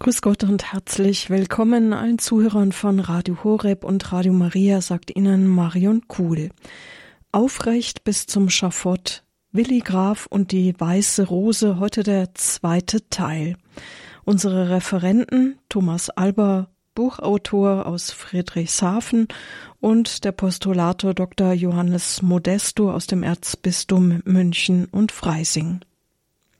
Grüß Gott und herzlich willkommen allen Zuhörern von Radio Horeb und Radio Maria, sagt Ihnen Marion Kuhl. Aufrecht bis zum Schafott, Willi Graf und die Weiße Rose, heute der zweite Teil. Unsere Referenten Thomas Alber, Buchautor aus Friedrichshafen und der Postulator Dr. Johannes Modesto aus dem Erzbistum München und Freising.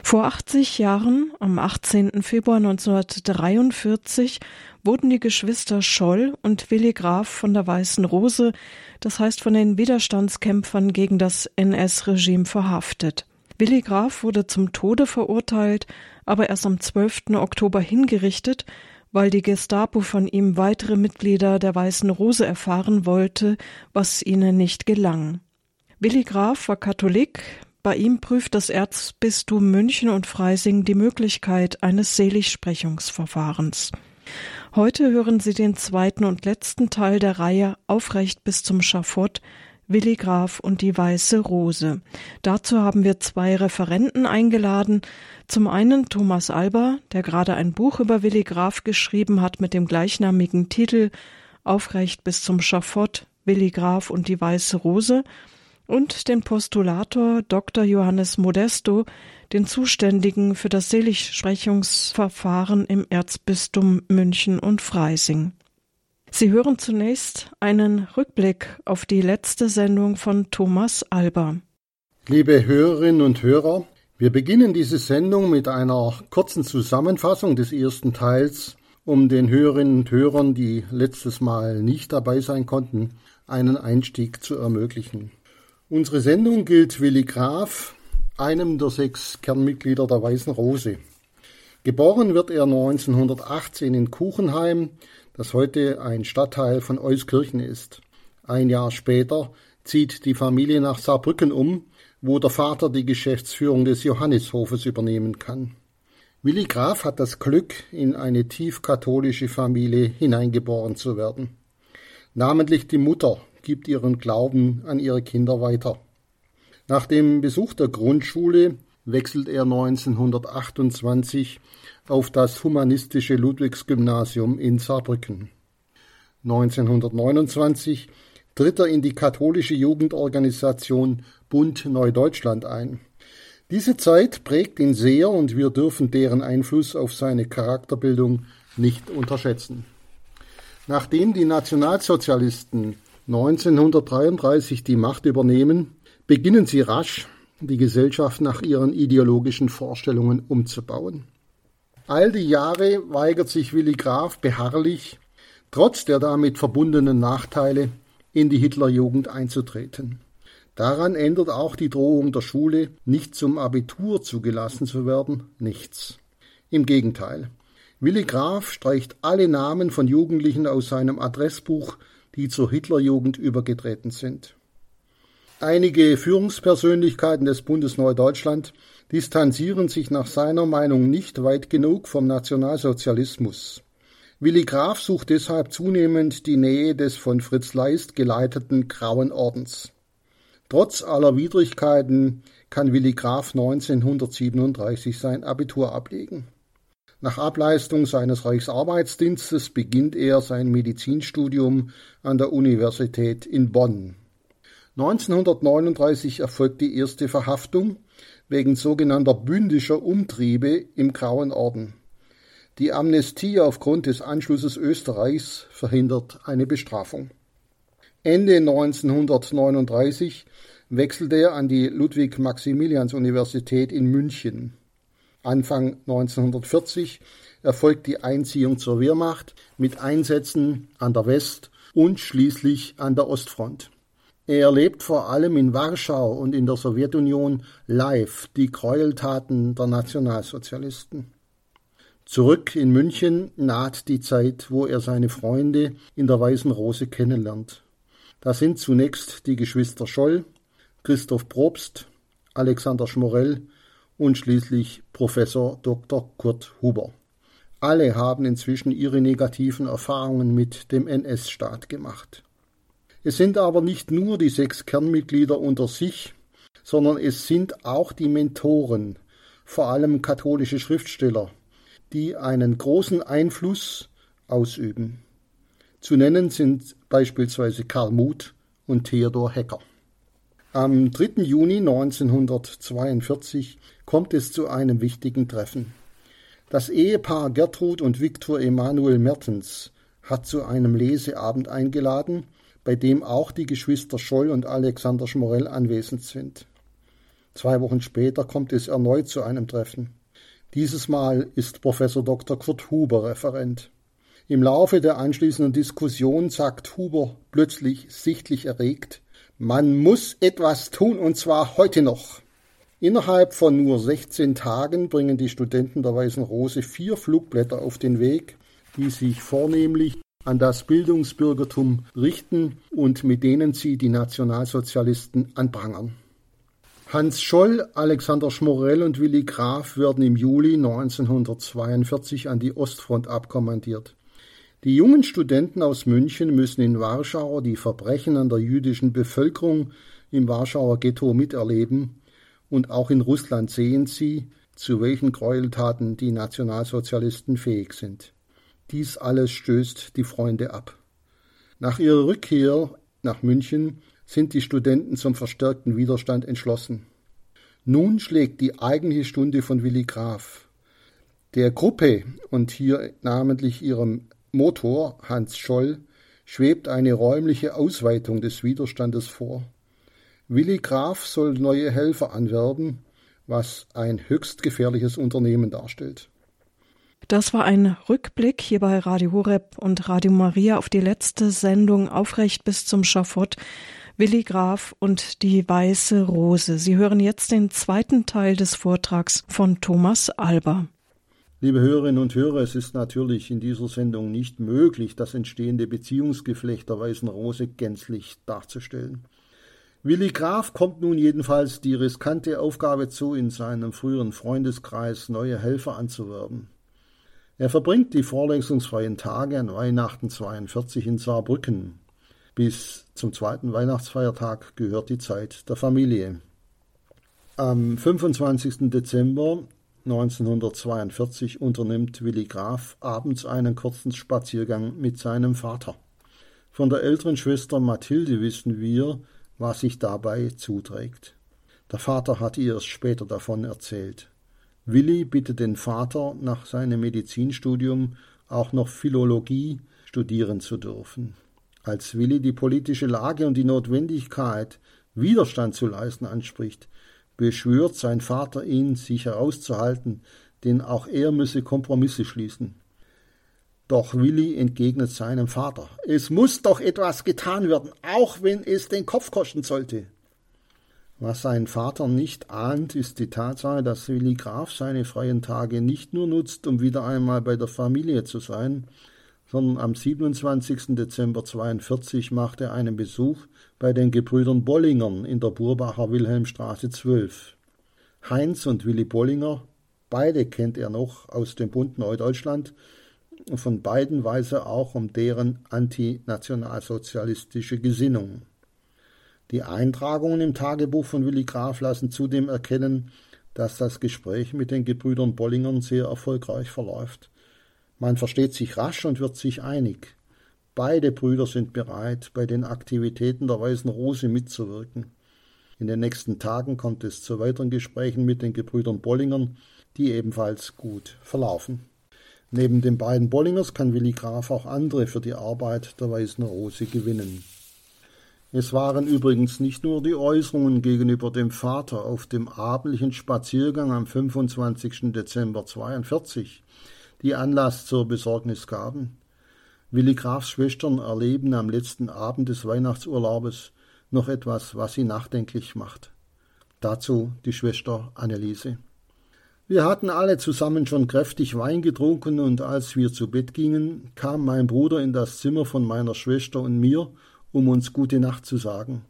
Vor 80 Jahren, am 18. Februar 1943, wurden die Geschwister Scholl und Willi Graf von der Weißen Rose, das heißt von den Widerstandskämpfern gegen das NS-Regime verhaftet. Willi Graf wurde zum Tode verurteilt, aber erst am 12. Oktober hingerichtet, weil die Gestapo von ihm weitere Mitglieder der Weißen Rose erfahren wollte, was ihnen nicht gelang. Willi Graf war Katholik, bei ihm prüft das Erzbistum München und Freising die Möglichkeit eines Seligsprechungsverfahrens. Heute hören Sie den zweiten und letzten Teil der Reihe Aufrecht bis zum Schafott Willi Graf und die Weiße Rose. Dazu haben wir zwei Referenten eingeladen. Zum einen Thomas Alber, der gerade ein Buch über Willi Graf geschrieben hat mit dem gleichnamigen Titel Aufrecht bis zum Schafott Willi Graf und die Weiße Rose und den Postulator Dr. Johannes Modesto, den Zuständigen für das Seligsprechungsverfahren im Erzbistum München und Freising. Sie hören zunächst einen Rückblick auf die letzte Sendung von Thomas Alber. Liebe Hörerinnen und Hörer, wir beginnen diese Sendung mit einer kurzen Zusammenfassung des ersten Teils, um den Hörerinnen und Hörern, die letztes Mal nicht dabei sein konnten, einen Einstieg zu ermöglichen. Unsere Sendung gilt Willi Graf, einem der sechs Kernmitglieder der Weißen Rose. Geboren wird er 1918 in Kuchenheim, das heute ein Stadtteil von Euskirchen ist. Ein Jahr später zieht die Familie nach Saarbrücken um, wo der Vater die Geschäftsführung des Johannishofes übernehmen kann. Willi Graf hat das Glück, in eine tief katholische Familie hineingeboren zu werden. Namentlich die Mutter gibt ihren Glauben an ihre Kinder weiter. Nach dem Besuch der Grundschule wechselt er 1928 auf das humanistische Ludwigsgymnasium in Saarbrücken. 1929 tritt er in die katholische Jugendorganisation Bund Neudeutschland ein. Diese Zeit prägt ihn sehr und wir dürfen deren Einfluss auf seine Charakterbildung nicht unterschätzen. Nachdem die Nationalsozialisten 1933 die Macht übernehmen, beginnen sie rasch, die Gesellschaft nach ihren ideologischen Vorstellungen umzubauen. All die Jahre weigert sich Willi Graf beharrlich, trotz der damit verbundenen Nachteile, in die Hitlerjugend einzutreten. Daran ändert auch die Drohung der Schule, nicht zum Abitur zugelassen zu werden, nichts. Im Gegenteil. Willi Graf streicht alle Namen von Jugendlichen aus seinem Adressbuch die zur Hitlerjugend übergetreten sind. Einige Führungspersönlichkeiten des Bundes Neudeutschland distanzieren sich nach seiner Meinung nicht weit genug vom Nationalsozialismus. Willi Graf sucht deshalb zunehmend die Nähe des von Fritz Leist geleiteten Grauen Ordens. Trotz aller Widrigkeiten kann Willi Graf 1937 sein Abitur ablegen. Nach Ableistung seines Reichsarbeitsdienstes beginnt er sein Medizinstudium an der Universität in Bonn. 1939 erfolgt die erste Verhaftung wegen sogenannter bündischer Umtriebe im Grauen Orden. Die Amnestie aufgrund des Anschlusses Österreichs verhindert eine Bestrafung. Ende 1939 wechselt er an die Ludwig-Maximilians-Universität in München. Anfang 1940 erfolgt die Einziehung zur Wehrmacht mit Einsätzen an der West- und schließlich an der Ostfront. Er erlebt vor allem in Warschau und in der Sowjetunion live die Gräueltaten der Nationalsozialisten. Zurück in München naht die Zeit, wo er seine Freunde in der Weißen Rose kennenlernt. Das sind zunächst die Geschwister Scholl, Christoph Probst, Alexander Schmorell und schließlich Professor Dr. Kurt Huber. Alle haben inzwischen ihre negativen Erfahrungen mit dem NS-Staat gemacht. Es sind aber nicht nur die sechs Kernmitglieder unter sich, sondern es sind auch die Mentoren, vor allem katholische Schriftsteller, die einen großen Einfluss ausüben. Zu nennen sind beispielsweise Karl Muth und Theodor Hecker. Am 3. Juni 1942 kommt es zu einem wichtigen Treffen. Das Ehepaar Gertrud und Viktor Emanuel Mertens hat zu einem Leseabend eingeladen, bei dem auch die Geschwister Scholl und Alexander Schmorell anwesend sind. Zwei Wochen später kommt es erneut zu einem Treffen. Dieses Mal ist Professor Dr. Kurt Huber Referent. Im Laufe der anschließenden Diskussion sagt Huber plötzlich sichtlich erregt, man muss etwas tun und zwar heute noch. Innerhalb von nur 16 Tagen bringen die Studenten der Weißen Rose vier Flugblätter auf den Weg, die sich vornehmlich an das Bildungsbürgertum richten und mit denen sie die Nationalsozialisten anprangern. Hans Scholl, Alexander Schmorell und Willi Graf werden im Juli 1942 an die Ostfront abkommandiert. Die jungen Studenten aus München müssen in Warschau die Verbrechen an der jüdischen Bevölkerung im Warschauer Ghetto miterleben und auch in Russland sehen sie, zu welchen Gräueltaten die Nationalsozialisten fähig sind. Dies alles stößt die Freunde ab. Nach ihrer Rückkehr nach München sind die Studenten zum verstärkten Widerstand entschlossen. Nun schlägt die eigentliche Stunde von Willi Graf. Der Gruppe und hier namentlich ihrem Motor Hans Scholl schwebt eine räumliche Ausweitung des Widerstandes vor. Willi Graf soll neue Helfer anwerben, was ein höchst gefährliches Unternehmen darstellt. Das war ein Rückblick hier bei Radio Horeb und Radio Maria auf die letzte Sendung Aufrecht bis zum Schafott. Willi Graf und die Weiße Rose. Sie hören jetzt den zweiten Teil des Vortrags von Thomas Alber. Liebe Hörerinnen und Hörer, es ist natürlich in dieser Sendung nicht möglich, das entstehende Beziehungsgeflecht der Weißen Rose gänzlich darzustellen. Willi Graf kommt nun jedenfalls die riskante Aufgabe zu, in seinem früheren Freundeskreis neue Helfer anzuwerben. Er verbringt die vorlesungsfreien Tage an Weihnachten 42 in Saarbrücken. Bis zum zweiten Weihnachtsfeiertag gehört die Zeit der Familie. Am 25. Dezember 1942 unternimmt Willi Graf abends einen kurzen Spaziergang mit seinem Vater. Von der älteren Schwester Mathilde wissen wir, was sich dabei zuträgt. Der Vater hat ihr erst später davon erzählt. Willi bittet den Vater, nach seinem Medizinstudium auch noch Philologie studieren zu dürfen. Als Willi die politische Lage und die Notwendigkeit, Widerstand zu leisten, anspricht, beschwört sein Vater ihn, sich herauszuhalten, denn auch er müsse Kompromisse schließen. Doch Willi entgegnet seinem Vater, es muss doch etwas getan werden, auch wenn es den Kopf kosten sollte. Was sein Vater nicht ahnt, ist die Tatsache, dass Willi Graf seine freien Tage nicht nur nutzt, um wieder einmal bei der Familie zu sein, sondern am 27. Dezember 42 macht er einen Besuch bei den Gebrüdern Bollingern in der Burbacher Wilhelmstraße 12. Heinz und Willi Bollinger, beide kennt er noch aus dem Bund Neudeutschland, von beiden weiß er auch um deren antinationalsozialistische Gesinnung. Die Eintragungen im Tagebuch von Willi Graf lassen zudem erkennen, dass das Gespräch mit den Gebrüdern Bollingern sehr erfolgreich verläuft. Man versteht sich rasch und wird sich einig. Beide Brüder sind bereit, bei den Aktivitäten der Weißen Rose mitzuwirken. In den nächsten Tagen kommt es zu weiteren Gesprächen mit den Gebrüdern Bollingern, die ebenfalls gut verlaufen. Neben den beiden Bollingers kann Willi Graf auch andere für die Arbeit der Weißen Rose gewinnen. Es waren übrigens nicht nur die Äußerungen gegenüber dem Vater auf dem abendlichen Spaziergang am 25. Dezember 42, die Anlass zur Besorgnis gaben. Willi Grafs Schwestern erleben am letzten Abend des Weihnachtsurlaubes noch etwas, was sie nachdenklich macht. Dazu die Schwester Anneliese. Wir hatten alle zusammen schon kräftig Wein getrunken, und als wir zu Bett gingen, kam mein Bruder in das Zimmer von meiner Schwester und mir, um uns gute Nacht zu sagen.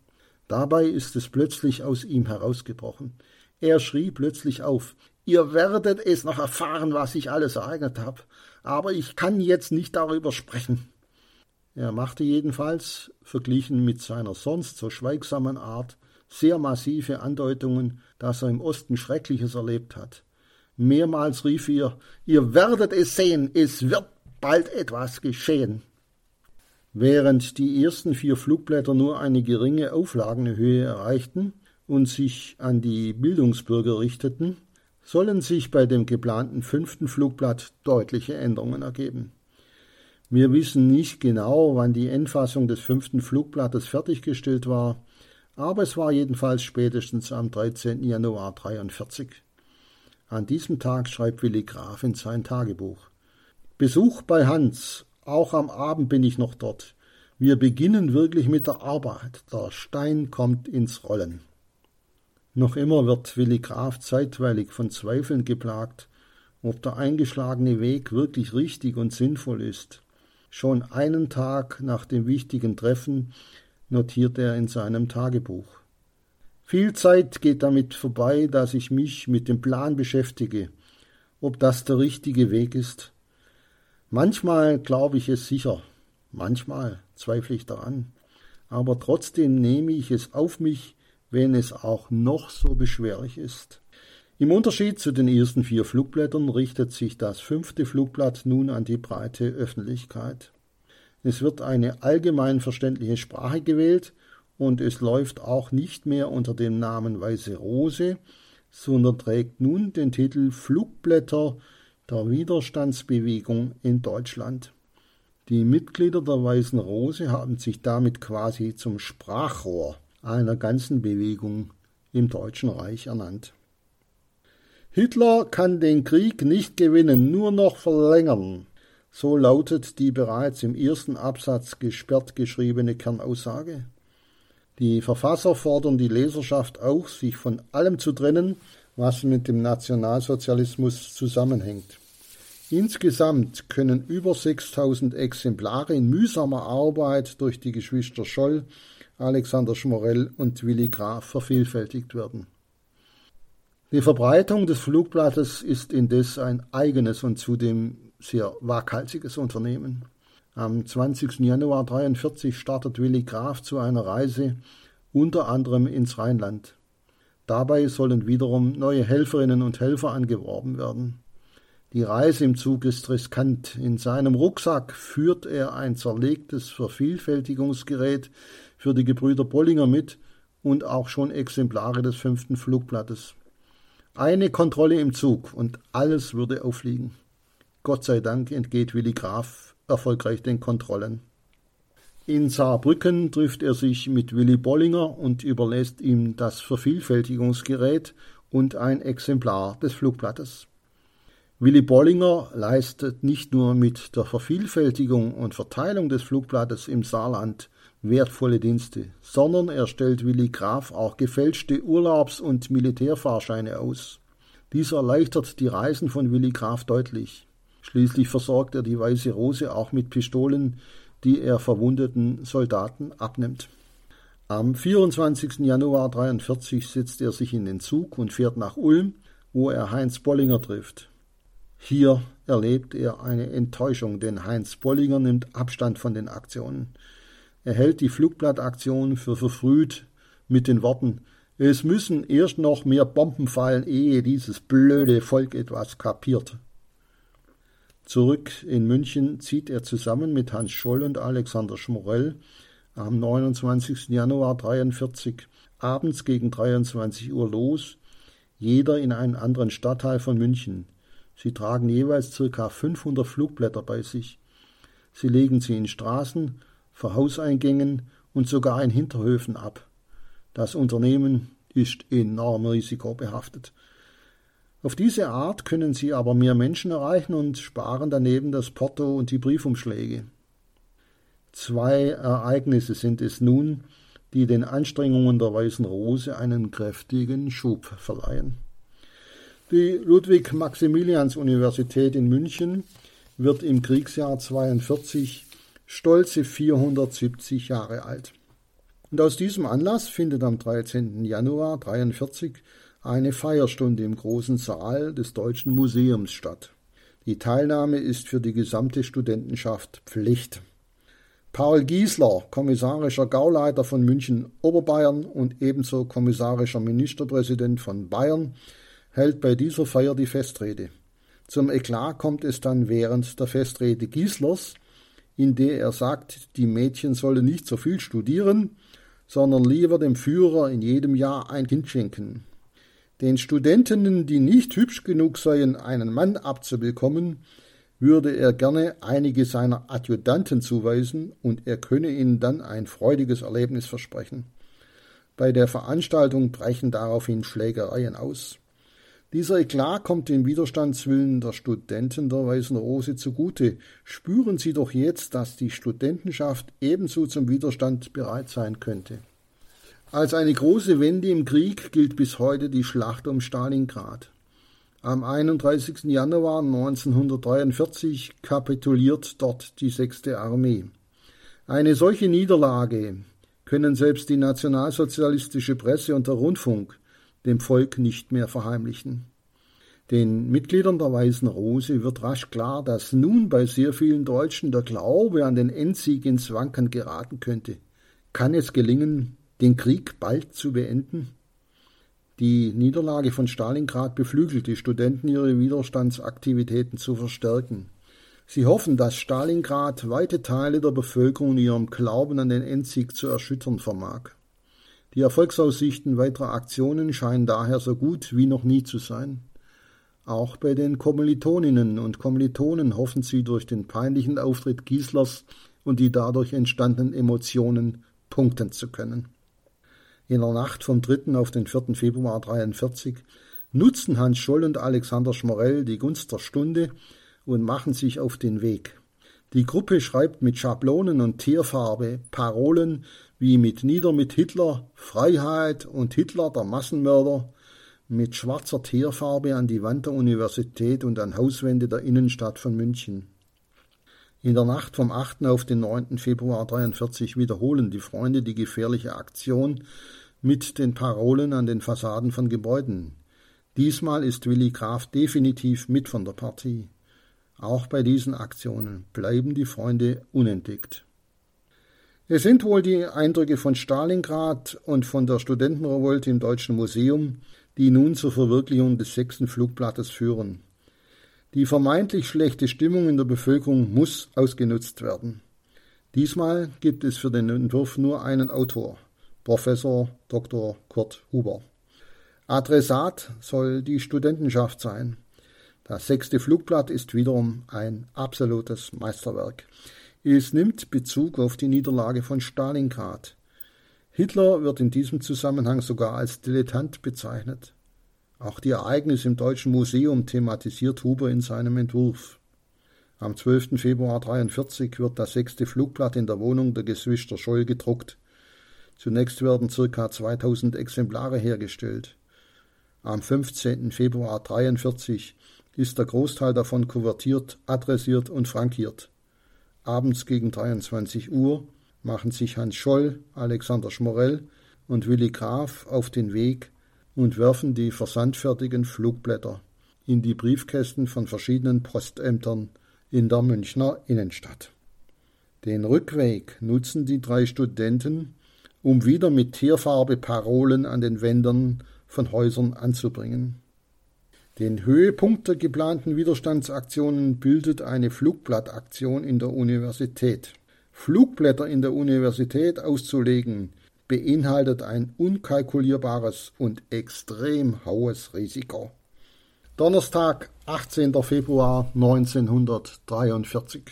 Dabei ist es plötzlich aus ihm herausgebrochen. Er schrie plötzlich auf Ihr werdet es noch erfahren, was ich alles ereignet habe, aber ich kann jetzt nicht darüber sprechen. Er machte jedenfalls, verglichen mit seiner sonst so schweigsamen Art, sehr massive Andeutungen, dass er im Osten Schreckliches erlebt hat. Mehrmals rief ihr, ihr werdet es sehen, es wird bald etwas geschehen. Während die ersten vier Flugblätter nur eine geringe Auflagenhöhe erreichten und sich an die Bildungsbürger richteten, sollen sich bei dem geplanten fünften Flugblatt deutliche Änderungen ergeben. Wir wissen nicht genau, wann die Endfassung des fünften Flugblattes fertiggestellt war, aber es war jedenfalls spätestens am 13. Januar 43. An diesem Tag schreibt Willi Graf in sein Tagebuch. Besuch bei Hans auch am Abend bin ich noch dort. Wir beginnen wirklich mit der Arbeit. Der Stein kommt ins Rollen. Noch immer wird Willi Graf zeitweilig von Zweifeln geplagt, ob der eingeschlagene Weg wirklich richtig und sinnvoll ist. Schon einen Tag nach dem wichtigen Treffen notiert er in seinem Tagebuch. Viel Zeit geht damit vorbei, dass ich mich mit dem Plan beschäftige, ob das der richtige Weg ist. Manchmal glaube ich es sicher, manchmal zweifle ich daran, aber trotzdem nehme ich es auf mich, wenn es auch noch so beschwerlich ist. Im Unterschied zu den ersten vier Flugblättern richtet sich das fünfte Flugblatt nun an die breite Öffentlichkeit. Es wird eine allgemein verständliche Sprache gewählt und es läuft auch nicht mehr unter dem Namen Weiße Rose, sondern trägt nun den Titel Flugblätter der Widerstandsbewegung in Deutschland. Die Mitglieder der Weißen Rose haben sich damit quasi zum Sprachrohr einer ganzen Bewegung im Deutschen Reich ernannt. Hitler kann den Krieg nicht gewinnen, nur noch verlängern. So lautet die bereits im ersten Absatz gesperrt geschriebene Kernaussage. Die Verfasser fordern die Leserschaft auf, sich von allem zu trennen, was mit dem Nationalsozialismus zusammenhängt. Insgesamt können über 6000 Exemplare in mühsamer Arbeit durch die Geschwister Scholl, Alexander Schmorell und Willi Graf vervielfältigt werden. Die Verbreitung des Flugblattes ist indes ein eigenes und zudem sehr waghalsiges Unternehmen. Am 20. Januar 1943 startet Willi Graf zu einer Reise unter anderem ins Rheinland. Dabei sollen wiederum neue Helferinnen und Helfer angeworben werden. Die Reise im Zug ist riskant. In seinem Rucksack führt er ein zerlegtes Vervielfältigungsgerät für die Gebrüder Bollinger mit und auch schon Exemplare des fünften Flugblattes. Eine Kontrolle im Zug und alles würde auffliegen. Gott sei Dank entgeht Willi Graf erfolgreich den Kontrollen. In Saarbrücken trifft er sich mit Willi Bollinger und überlässt ihm das Vervielfältigungsgerät und ein Exemplar des Flugblattes. Willi Bollinger leistet nicht nur mit der Vervielfältigung und Verteilung des Flugblattes im Saarland wertvolle Dienste, sondern er stellt Willi Graf auch gefälschte Urlaubs- und Militärfahrscheine aus. Dies erleichtert die Reisen von Willi Graf deutlich. Schließlich versorgt er die Weiße Rose auch mit Pistolen, die er verwundeten Soldaten abnimmt. Am 24. Januar 1943 setzt er sich in den Zug und fährt nach Ulm, wo er Heinz Bollinger trifft. Hier erlebt er eine Enttäuschung, denn Heinz Bollinger nimmt Abstand von den Aktionen. Er hält die Flugblattaktion für verfrüht mit den Worten Es müssen erst noch mehr Bomben fallen, ehe dieses blöde Volk etwas kapiert. Zurück in München zieht er zusammen mit Hans Scholl und Alexander Schmorell am 29. Januar 43 abends gegen 23 Uhr los, jeder in einen anderen Stadtteil von München. Sie tragen jeweils circa 500 Flugblätter bei sich. Sie legen sie in Straßen, vor Hauseingängen und sogar in Hinterhöfen ab. Das Unternehmen ist enorm risikobehaftet. Auf diese Art können sie aber mehr Menschen erreichen und sparen daneben das Porto und die Briefumschläge. Zwei Ereignisse sind es nun, die den Anstrengungen der Weißen Rose einen kräftigen Schub verleihen. Die Ludwig-Maximilians-Universität in München wird im Kriegsjahr 42 stolze 470 Jahre alt. Und aus diesem Anlass findet am 13. Januar 43 eine Feierstunde im großen Saal des Deutschen Museums statt. Die Teilnahme ist für die gesamte Studentenschaft Pflicht. Paul Giesler, kommissarischer Gauleiter von München Oberbayern und ebenso kommissarischer Ministerpräsident von Bayern, hält bei dieser Feier die Festrede. Zum Eklat kommt es dann während der Festrede Gieslers, in der er sagt, die Mädchen sollen nicht so viel studieren, sondern lieber dem Führer in jedem Jahr ein Kind schenken. Den Studentinnen, die nicht hübsch genug seien, einen Mann abzubekommen, würde er gerne einige seiner Adjutanten zuweisen und er könne ihnen dann ein freudiges Erlebnis versprechen. Bei der Veranstaltung brechen daraufhin Schlägereien aus. Dieser Eklat kommt den Widerstandswillen der Studenten der Weißen Rose zugute. Spüren Sie doch jetzt, dass die Studentenschaft ebenso zum Widerstand bereit sein könnte. Als eine große Wende im Krieg gilt bis heute die Schlacht um Stalingrad. Am 31. Januar 1943 kapituliert dort die sechste Armee. Eine solche Niederlage können selbst die nationalsozialistische Presse und der Rundfunk dem Volk nicht mehr verheimlichen. Den Mitgliedern der Weißen Rose wird rasch klar, dass nun bei sehr vielen Deutschen der Glaube an den Endsieg ins Wanken geraten könnte. Kann es gelingen, den Krieg bald zu beenden? Die Niederlage von Stalingrad beflügelt die Studenten, ihre Widerstandsaktivitäten zu verstärken. Sie hoffen, dass Stalingrad weite Teile der Bevölkerung in ihrem Glauben an den Endsieg zu erschüttern vermag. Die Erfolgsaussichten weiterer Aktionen scheinen daher so gut wie noch nie zu sein. Auch bei den Kommilitoninnen und Kommilitonen hoffen sie durch den peinlichen Auftritt Gieslers und die dadurch entstandenen Emotionen punkten zu können. In der Nacht vom 3. auf den 4. Februar 1943 nutzen Hans Scholl und Alexander Schmorell die Gunst der Stunde und machen sich auf den Weg. Die Gruppe schreibt mit Schablonen und Tierfarbe Parolen wie mit Nieder mit Hitler, Freiheit und Hitler der Massenmörder, mit schwarzer Teerfarbe an die Wand der Universität und an Hauswände der Innenstadt von München. In der Nacht vom 8. auf den 9. Februar 43 wiederholen die Freunde die gefährliche Aktion mit den Parolen an den Fassaden von Gebäuden. Diesmal ist Willi Graf definitiv mit von der Partie. Auch bei diesen Aktionen bleiben die Freunde unentdeckt. Es sind wohl die Eindrücke von Stalingrad und von der Studentenrevolte im Deutschen Museum, die nun zur Verwirklichung des sechsten Flugblattes führen. Die vermeintlich schlechte Stimmung in der Bevölkerung muss ausgenutzt werden. Diesmal gibt es für den Entwurf nur einen Autor, Professor Dr. Kurt Huber. Adressat soll die Studentenschaft sein. Das sechste Flugblatt ist wiederum ein absolutes Meisterwerk. Es nimmt Bezug auf die Niederlage von Stalingrad. Hitler wird in diesem Zusammenhang sogar als Dilettant bezeichnet. Auch die Ereignisse im Deutschen Museum thematisiert Huber in seinem Entwurf. Am 12. Februar 1943 wird das sechste Flugblatt in der Wohnung der Geschwister Scholl gedruckt. Zunächst werden ca. 2000 Exemplare hergestellt. Am 15. Februar 1943 ist der Großteil davon kuvertiert, adressiert und frankiert. Abends gegen 23 Uhr machen sich Hans Scholl, Alexander Schmorell und Willi Graf auf den Weg und werfen die versandfertigen Flugblätter in die Briefkästen von verschiedenen Postämtern in der Münchner Innenstadt. Den Rückweg nutzen die drei Studenten, um wieder mit Tierfarbe Parolen an den Wänden von Häusern anzubringen. Den Höhepunkt der geplanten Widerstandsaktionen bildet eine Flugblattaktion in der Universität. Flugblätter in der Universität auszulegen, beinhaltet ein unkalkulierbares und extrem hohes Risiko. Donnerstag, 18. Februar 1943.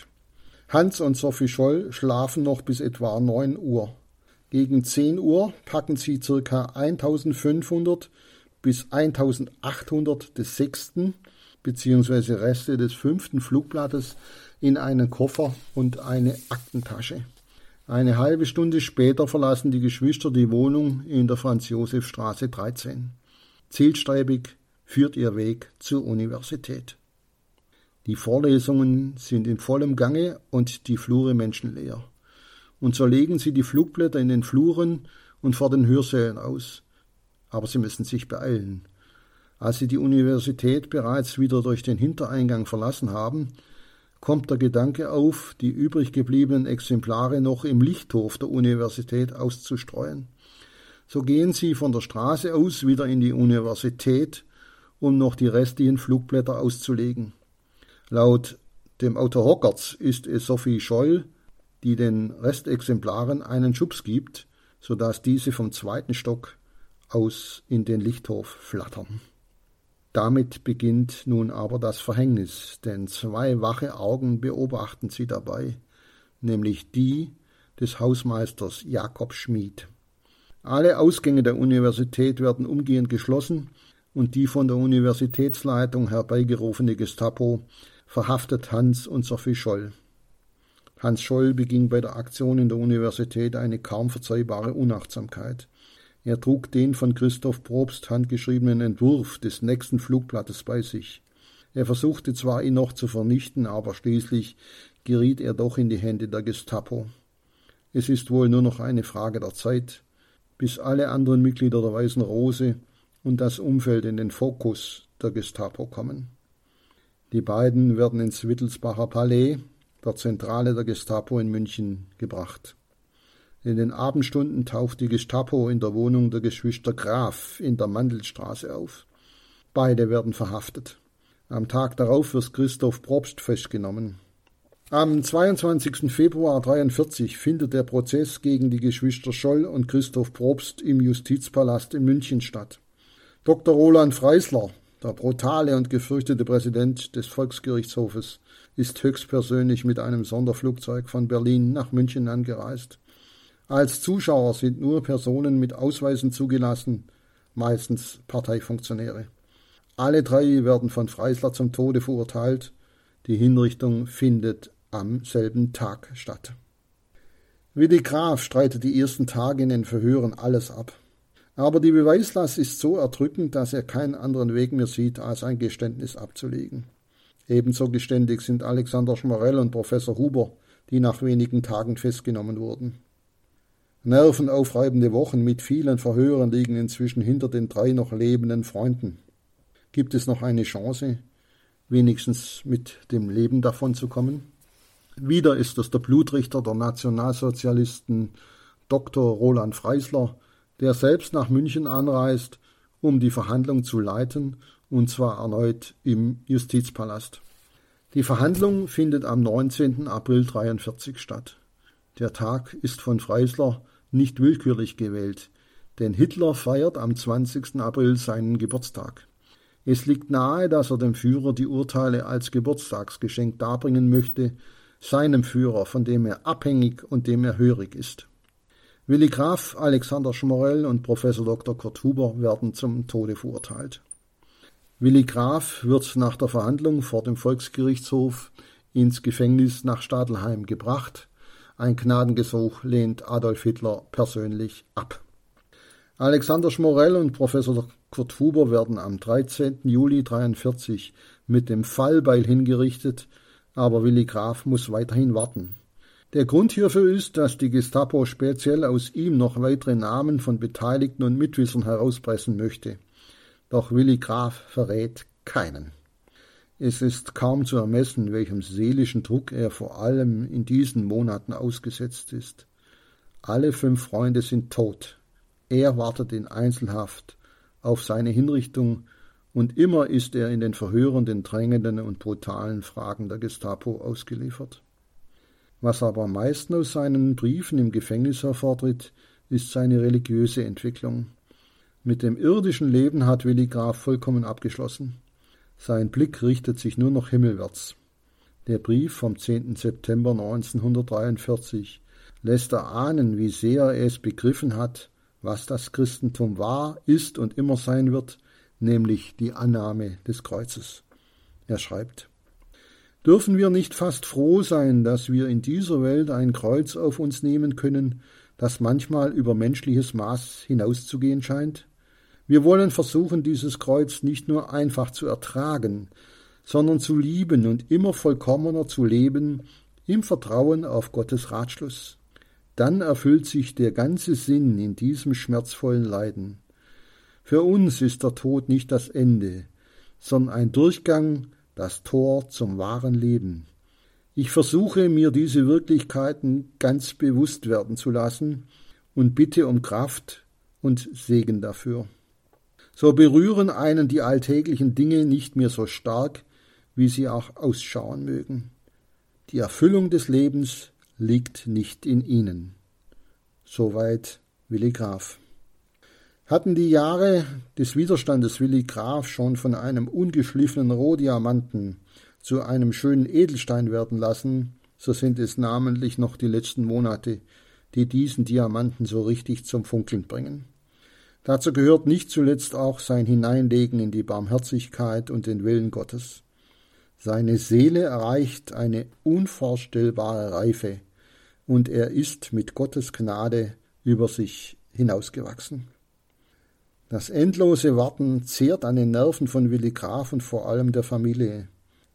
Hans und Sophie Scholl schlafen noch bis etwa 9 Uhr. Gegen 10 Uhr packen sie ca. 1500 bis 1800 des sechsten bzw. Reste des fünften Flugblattes in einen Koffer und eine Aktentasche. Eine halbe Stunde später verlassen die Geschwister die Wohnung in der Franz-Josef-Straße 13. Zielstrebig führt ihr Weg zur Universität. Die Vorlesungen sind in vollem Gange und die Flure menschenleer. Und so legen sie die Flugblätter in den Fluren und vor den Hörsälen aus aber sie müssen sich beeilen. Als sie die Universität bereits wieder durch den Hintereingang verlassen haben, kommt der Gedanke auf, die übrig gebliebenen Exemplare noch im Lichthof der Universität auszustreuen. So gehen sie von der Straße aus wieder in die Universität um noch die restlichen Flugblätter auszulegen. Laut dem Autor Hockerts ist es Sophie Scholl, die den Restexemplaren einen Schubs gibt, so dass diese vom zweiten Stock aus in den Lichthof flattern. Damit beginnt nun aber das Verhängnis, denn zwei wache Augen beobachten sie dabei, nämlich die des Hausmeisters Jakob Schmid. Alle Ausgänge der Universität werden umgehend geschlossen und die von der Universitätsleitung herbeigerufene Gestapo verhaftet Hans und Sophie Scholl. Hans Scholl beging bei der Aktion in der Universität eine kaum verzeihbare Unachtsamkeit. Er trug den von Christoph Probst handgeschriebenen Entwurf des nächsten Flugblattes bei sich. Er versuchte zwar, ihn noch zu vernichten, aber schließlich geriet er doch in die Hände der Gestapo. Es ist wohl nur noch eine Frage der Zeit, bis alle anderen Mitglieder der Weißen Rose und das Umfeld in den Fokus der Gestapo kommen. Die beiden werden ins Wittelsbacher Palais, der Zentrale der Gestapo in München, gebracht. In den Abendstunden taucht die Gestapo in der Wohnung der Geschwister Graf in der Mandelstraße auf. Beide werden verhaftet. Am Tag darauf wird Christoph Probst festgenommen. Am 22. Februar 1943 findet der Prozess gegen die Geschwister Scholl und Christoph Probst im Justizpalast in München statt. Dr. Roland Freisler, der brutale und gefürchtete Präsident des Volksgerichtshofes, ist höchstpersönlich mit einem Sonderflugzeug von Berlin nach München angereist. Als Zuschauer sind nur Personen mit Ausweisen zugelassen, meistens Parteifunktionäre. Alle drei werden von Freisler zum Tode verurteilt. Die Hinrichtung findet am selben Tag statt. Willi Graf streitet die ersten Tage in den Verhören alles ab. Aber die Beweislast ist so erdrückend, dass er keinen anderen Weg mehr sieht, als ein Geständnis abzulegen. Ebenso geständig sind Alexander Schmorell und Professor Huber, die nach wenigen Tagen festgenommen wurden. Nervenaufreibende Wochen mit vielen Verhören liegen inzwischen hinter den drei noch lebenden Freunden. Gibt es noch eine Chance, wenigstens mit dem Leben davonzukommen? Wieder ist es der Blutrichter der Nationalsozialisten Dr. Roland Freisler, der selbst nach München anreist, um die Verhandlung zu leiten, und zwar erneut im Justizpalast. Die Verhandlung findet am 19. April 1943 statt. Der Tag ist von Freisler nicht willkürlich gewählt, denn Hitler feiert am 20. April seinen Geburtstag. Es liegt nahe, dass er dem Führer die Urteile als Geburtstagsgeschenk darbringen möchte, seinem Führer, von dem er abhängig und dem er hörig ist. Willi Graf, Alexander Schmorell und Professor Dr. Kurt Huber werden zum Tode verurteilt. Willi Graf wird nach der Verhandlung vor dem Volksgerichtshof ins Gefängnis nach Stadelheim gebracht, ein Gnadengesuch lehnt Adolf Hitler persönlich ab. Alexander Schmorell und Professor Kurt Huber werden am 13. Juli 1943 mit dem Fallbeil hingerichtet, aber Willi Graf muss weiterhin warten. Der Grund hierfür ist, dass die Gestapo speziell aus ihm noch weitere Namen von Beteiligten und Mitwissern herauspressen möchte. Doch Willi Graf verrät keinen. Es ist kaum zu ermessen, welchem seelischen Druck er vor allem in diesen Monaten ausgesetzt ist. Alle fünf Freunde sind tot. Er wartet in Einzelhaft auf seine Hinrichtung, und immer ist er in den Verhören den drängenden und brutalen Fragen der Gestapo ausgeliefert. Was aber am meisten aus seinen Briefen im Gefängnis hervortritt, ist seine religiöse Entwicklung. Mit dem irdischen Leben hat Willi Graf vollkommen abgeschlossen. Sein Blick richtet sich nur noch himmelwärts. Der Brief vom 10. September 1943 lässt erahnen, wie sehr er es begriffen hat, was das Christentum war, ist und immer sein wird, nämlich die Annahme des Kreuzes. Er schreibt Dürfen wir nicht fast froh sein, dass wir in dieser Welt ein Kreuz auf uns nehmen können, das manchmal über menschliches Maß hinauszugehen scheint? Wir wollen versuchen, dieses Kreuz nicht nur einfach zu ertragen, sondern zu lieben und immer vollkommener zu leben im Vertrauen auf Gottes Ratschluss. Dann erfüllt sich der ganze Sinn in diesem schmerzvollen Leiden. Für uns ist der Tod nicht das Ende, sondern ein Durchgang, das Tor zum wahren Leben. Ich versuche mir diese Wirklichkeiten ganz bewusst werden zu lassen und bitte um Kraft und Segen dafür. So berühren einen die alltäglichen Dinge nicht mehr so stark, wie sie auch ausschauen mögen. Die Erfüllung des Lebens liegt nicht in ihnen. Soweit Willi Graf. Hatten die Jahre des Widerstandes Willi Graf schon von einem ungeschliffenen Rohdiamanten zu einem schönen Edelstein werden lassen, so sind es namentlich noch die letzten Monate, die diesen Diamanten so richtig zum Funkeln bringen. Dazu gehört nicht zuletzt auch sein Hineinlegen in die Barmherzigkeit und den Willen Gottes. Seine Seele erreicht eine unvorstellbare Reife, und er ist mit Gottes Gnade über sich hinausgewachsen. Das endlose Warten zehrt an den Nerven von Willi Graf und vor allem der Familie.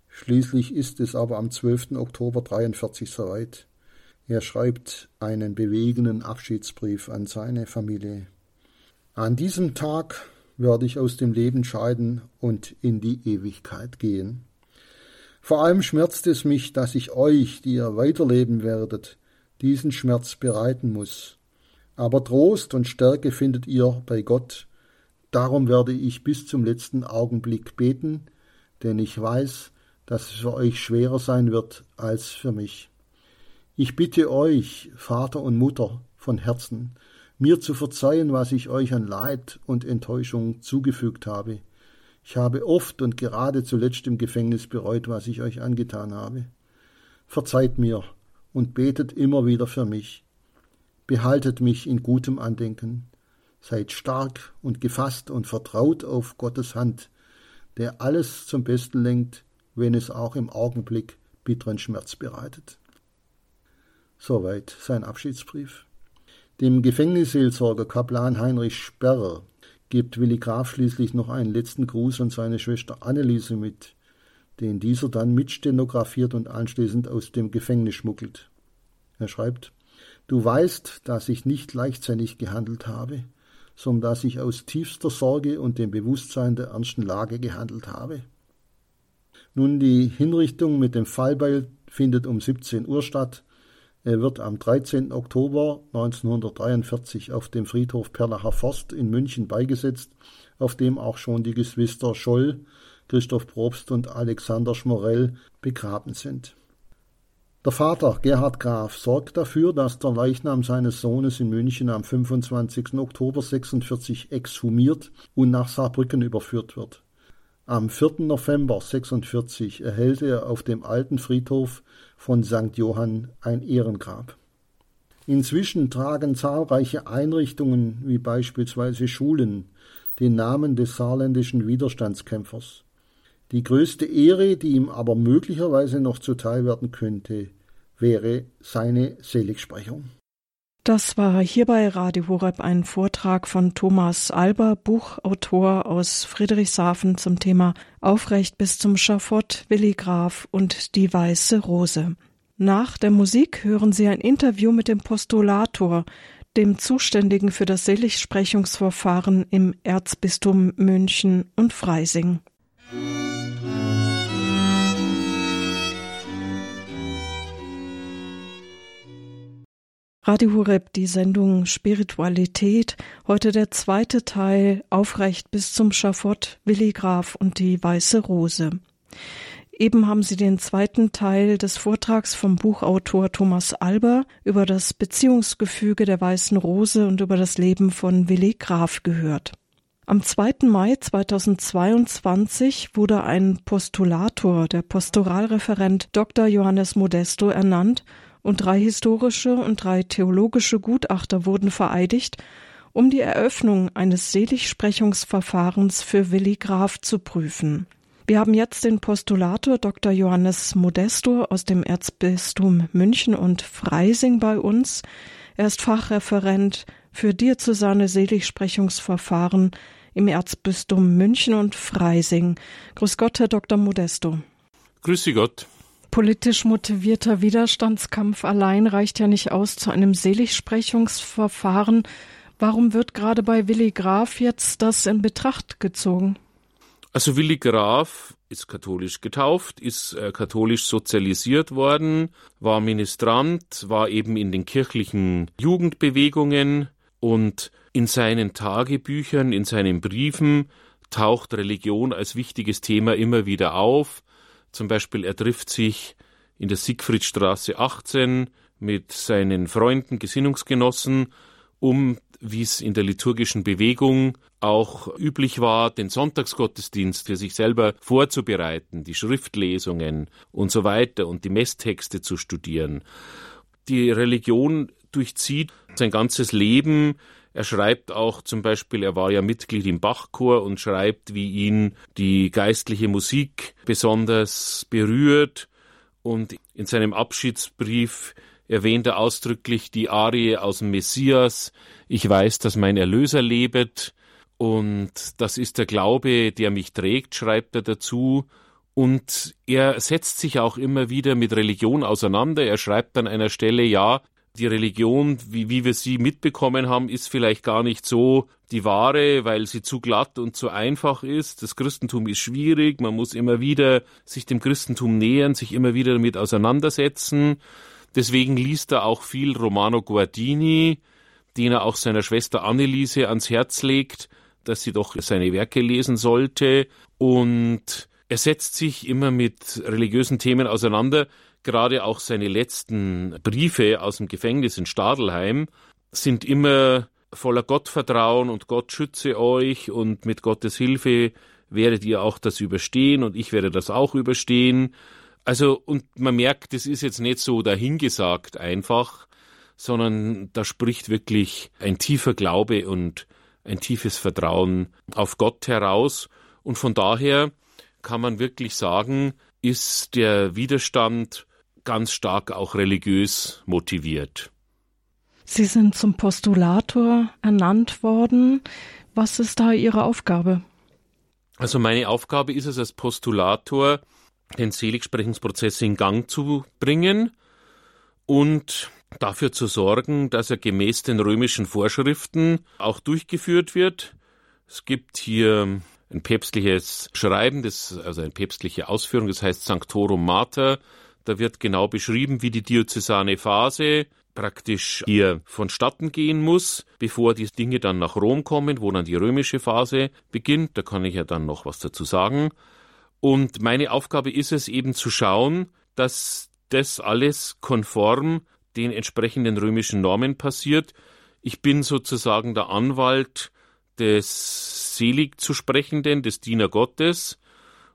Schließlich ist es aber am 12. Oktober 43 soweit. Er schreibt einen bewegenden Abschiedsbrief an seine Familie. An diesem Tag werde ich aus dem Leben scheiden und in die Ewigkeit gehen. Vor allem schmerzt es mich, dass ich euch, die ihr weiterleben werdet, diesen Schmerz bereiten muss. Aber Trost und Stärke findet ihr bei Gott. Darum werde ich bis zum letzten Augenblick beten, denn ich weiß, dass es für euch schwerer sein wird als für mich. Ich bitte euch, Vater und Mutter, von Herzen, mir zu verzeihen, was ich euch an Leid und Enttäuschung zugefügt habe. Ich habe oft und gerade zuletzt im Gefängnis bereut, was ich euch angetan habe. Verzeiht mir und betet immer wieder für mich. Behaltet mich in gutem Andenken. Seid stark und gefasst und vertraut auf Gottes Hand, der alles zum Besten lenkt, wenn es auch im Augenblick bitteren Schmerz bereitet. Soweit sein Abschiedsbrief. Dem Gefängnisseelsorger Kaplan Heinrich Sperrer gibt Willi Graf schließlich noch einen letzten Gruß an seine Schwester Anneliese mit, den dieser dann mitstenografiert und anschließend aus dem Gefängnis schmuggelt. Er schreibt Du weißt, dass ich nicht leichtsinnig gehandelt habe, sondern dass ich aus tiefster Sorge und dem Bewusstsein der ernsten Lage gehandelt habe. Nun, die Hinrichtung mit dem Fallbeil findet um 17 Uhr statt. Er wird am 13. Oktober 1943 auf dem Friedhof Perlacher Forst in München beigesetzt, auf dem auch schon die Geschwister Scholl, Christoph Probst und Alexander Schmorell begraben sind. Der Vater, Gerhard Graf, sorgt dafür, dass der Leichnam seines Sohnes in München am 25. Oktober 46 exhumiert und nach Saarbrücken überführt wird. Am 4. November 46 erhält er auf dem alten Friedhof von St. Johann ein Ehrengrab. Inzwischen tragen zahlreiche Einrichtungen wie beispielsweise Schulen den Namen des saarländischen Widerstandskämpfers. Die größte Ehre, die ihm aber möglicherweise noch zuteil werden könnte, wäre seine Seligsprechung. Das war hier bei Radio Horeb ein Vortrag von Thomas Alber, Buchautor aus Friedrichshafen zum Thema Aufrecht bis zum Schafott, Willi Graf und die Weiße Rose. Nach der Musik hören Sie ein Interview mit dem Postulator, dem Zuständigen für das Seligsprechungsverfahren im Erzbistum München und Freising. Radio Horeb, die Sendung Spiritualität. Heute der zweite Teil, aufrecht bis zum Schafott, Willi Graf und die Weiße Rose. Eben haben Sie den zweiten Teil des Vortrags vom Buchautor Thomas Alber über das Beziehungsgefüge der Weißen Rose und über das Leben von Willi Graf gehört. Am 2. Mai 2022 wurde ein Postulator, der Pastoralreferent Dr. Johannes Modesto, ernannt und drei historische und drei theologische Gutachter wurden vereidigt, um die Eröffnung eines Seligsprechungsverfahrens für Willi Graf zu prüfen. Wir haben jetzt den Postulator Dr. Johannes Modesto aus dem Erzbistum München und Freising bei uns. Er ist Fachreferent für diözesane Seligsprechungsverfahren im Erzbistum München und Freising. Grüß Gott, Herr Dr. Modesto. Grüße Gott. Politisch motivierter Widerstandskampf allein reicht ja nicht aus zu einem Seligsprechungsverfahren. Warum wird gerade bei Willi Graf jetzt das in Betracht gezogen? Also Willi Graf ist katholisch getauft, ist äh, katholisch sozialisiert worden, war Ministrant, war eben in den kirchlichen Jugendbewegungen Und in seinen Tagebüchern, in seinen Briefen taucht Religion als wichtiges Thema immer wieder auf. Zum Beispiel er trifft sich in der Siegfriedstraße 18 mit seinen Freunden, Gesinnungsgenossen, um, wie es in der liturgischen Bewegung auch üblich war, den Sonntagsgottesdienst für sich selber vorzubereiten, die Schriftlesungen und so weiter und die Messtexte zu studieren. Die Religion durchzieht sein ganzes Leben. Er schreibt auch zum Beispiel, er war ja Mitglied im Bachchor und schreibt, wie ihn die geistliche Musik besonders berührt. Und in seinem Abschiedsbrief erwähnt er ausdrücklich die Arie aus dem Messias. Ich weiß, dass mein Erlöser lebet. Und das ist der Glaube, der mich trägt, schreibt er dazu. Und er setzt sich auch immer wieder mit Religion auseinander. Er schreibt an einer Stelle, ja, die Religion, wie, wie wir sie mitbekommen haben, ist vielleicht gar nicht so die wahre, weil sie zu glatt und zu einfach ist. Das Christentum ist schwierig, man muss immer wieder sich dem Christentum nähern, sich immer wieder damit auseinandersetzen. Deswegen liest er auch viel Romano Guardini, den er auch seiner Schwester Anneliese ans Herz legt, dass sie doch seine Werke lesen sollte. Und er setzt sich immer mit religiösen Themen auseinander, Gerade auch seine letzten Briefe aus dem Gefängnis in Stadelheim sind immer voller Gottvertrauen und Gott schütze euch und mit Gottes Hilfe werdet ihr auch das überstehen und ich werde das auch überstehen. Also, und man merkt, das ist jetzt nicht so dahingesagt einfach, sondern da spricht wirklich ein tiefer Glaube und ein tiefes Vertrauen auf Gott heraus. Und von daher kann man wirklich sagen, ist der Widerstand ganz stark auch religiös motiviert. Sie sind zum Postulator ernannt worden. Was ist da Ihre Aufgabe? Also meine Aufgabe ist es als Postulator, den Seligsprechungsprozess in Gang zu bringen und dafür zu sorgen, dass er gemäß den römischen Vorschriften auch durchgeführt wird. Es gibt hier ein päpstliches Schreiben, das, also eine päpstliche Ausführung, das heißt Sanctorum Mater, da wird genau beschrieben, wie die diözesane Phase praktisch hier vonstatten gehen muss, bevor die Dinge dann nach Rom kommen, wo dann die römische Phase beginnt. Da kann ich ja dann noch was dazu sagen. Und meine Aufgabe ist es eben zu schauen, dass das alles konform den entsprechenden römischen Normen passiert. Ich bin sozusagen der Anwalt des selig zu Sprechenden, des Diener Gottes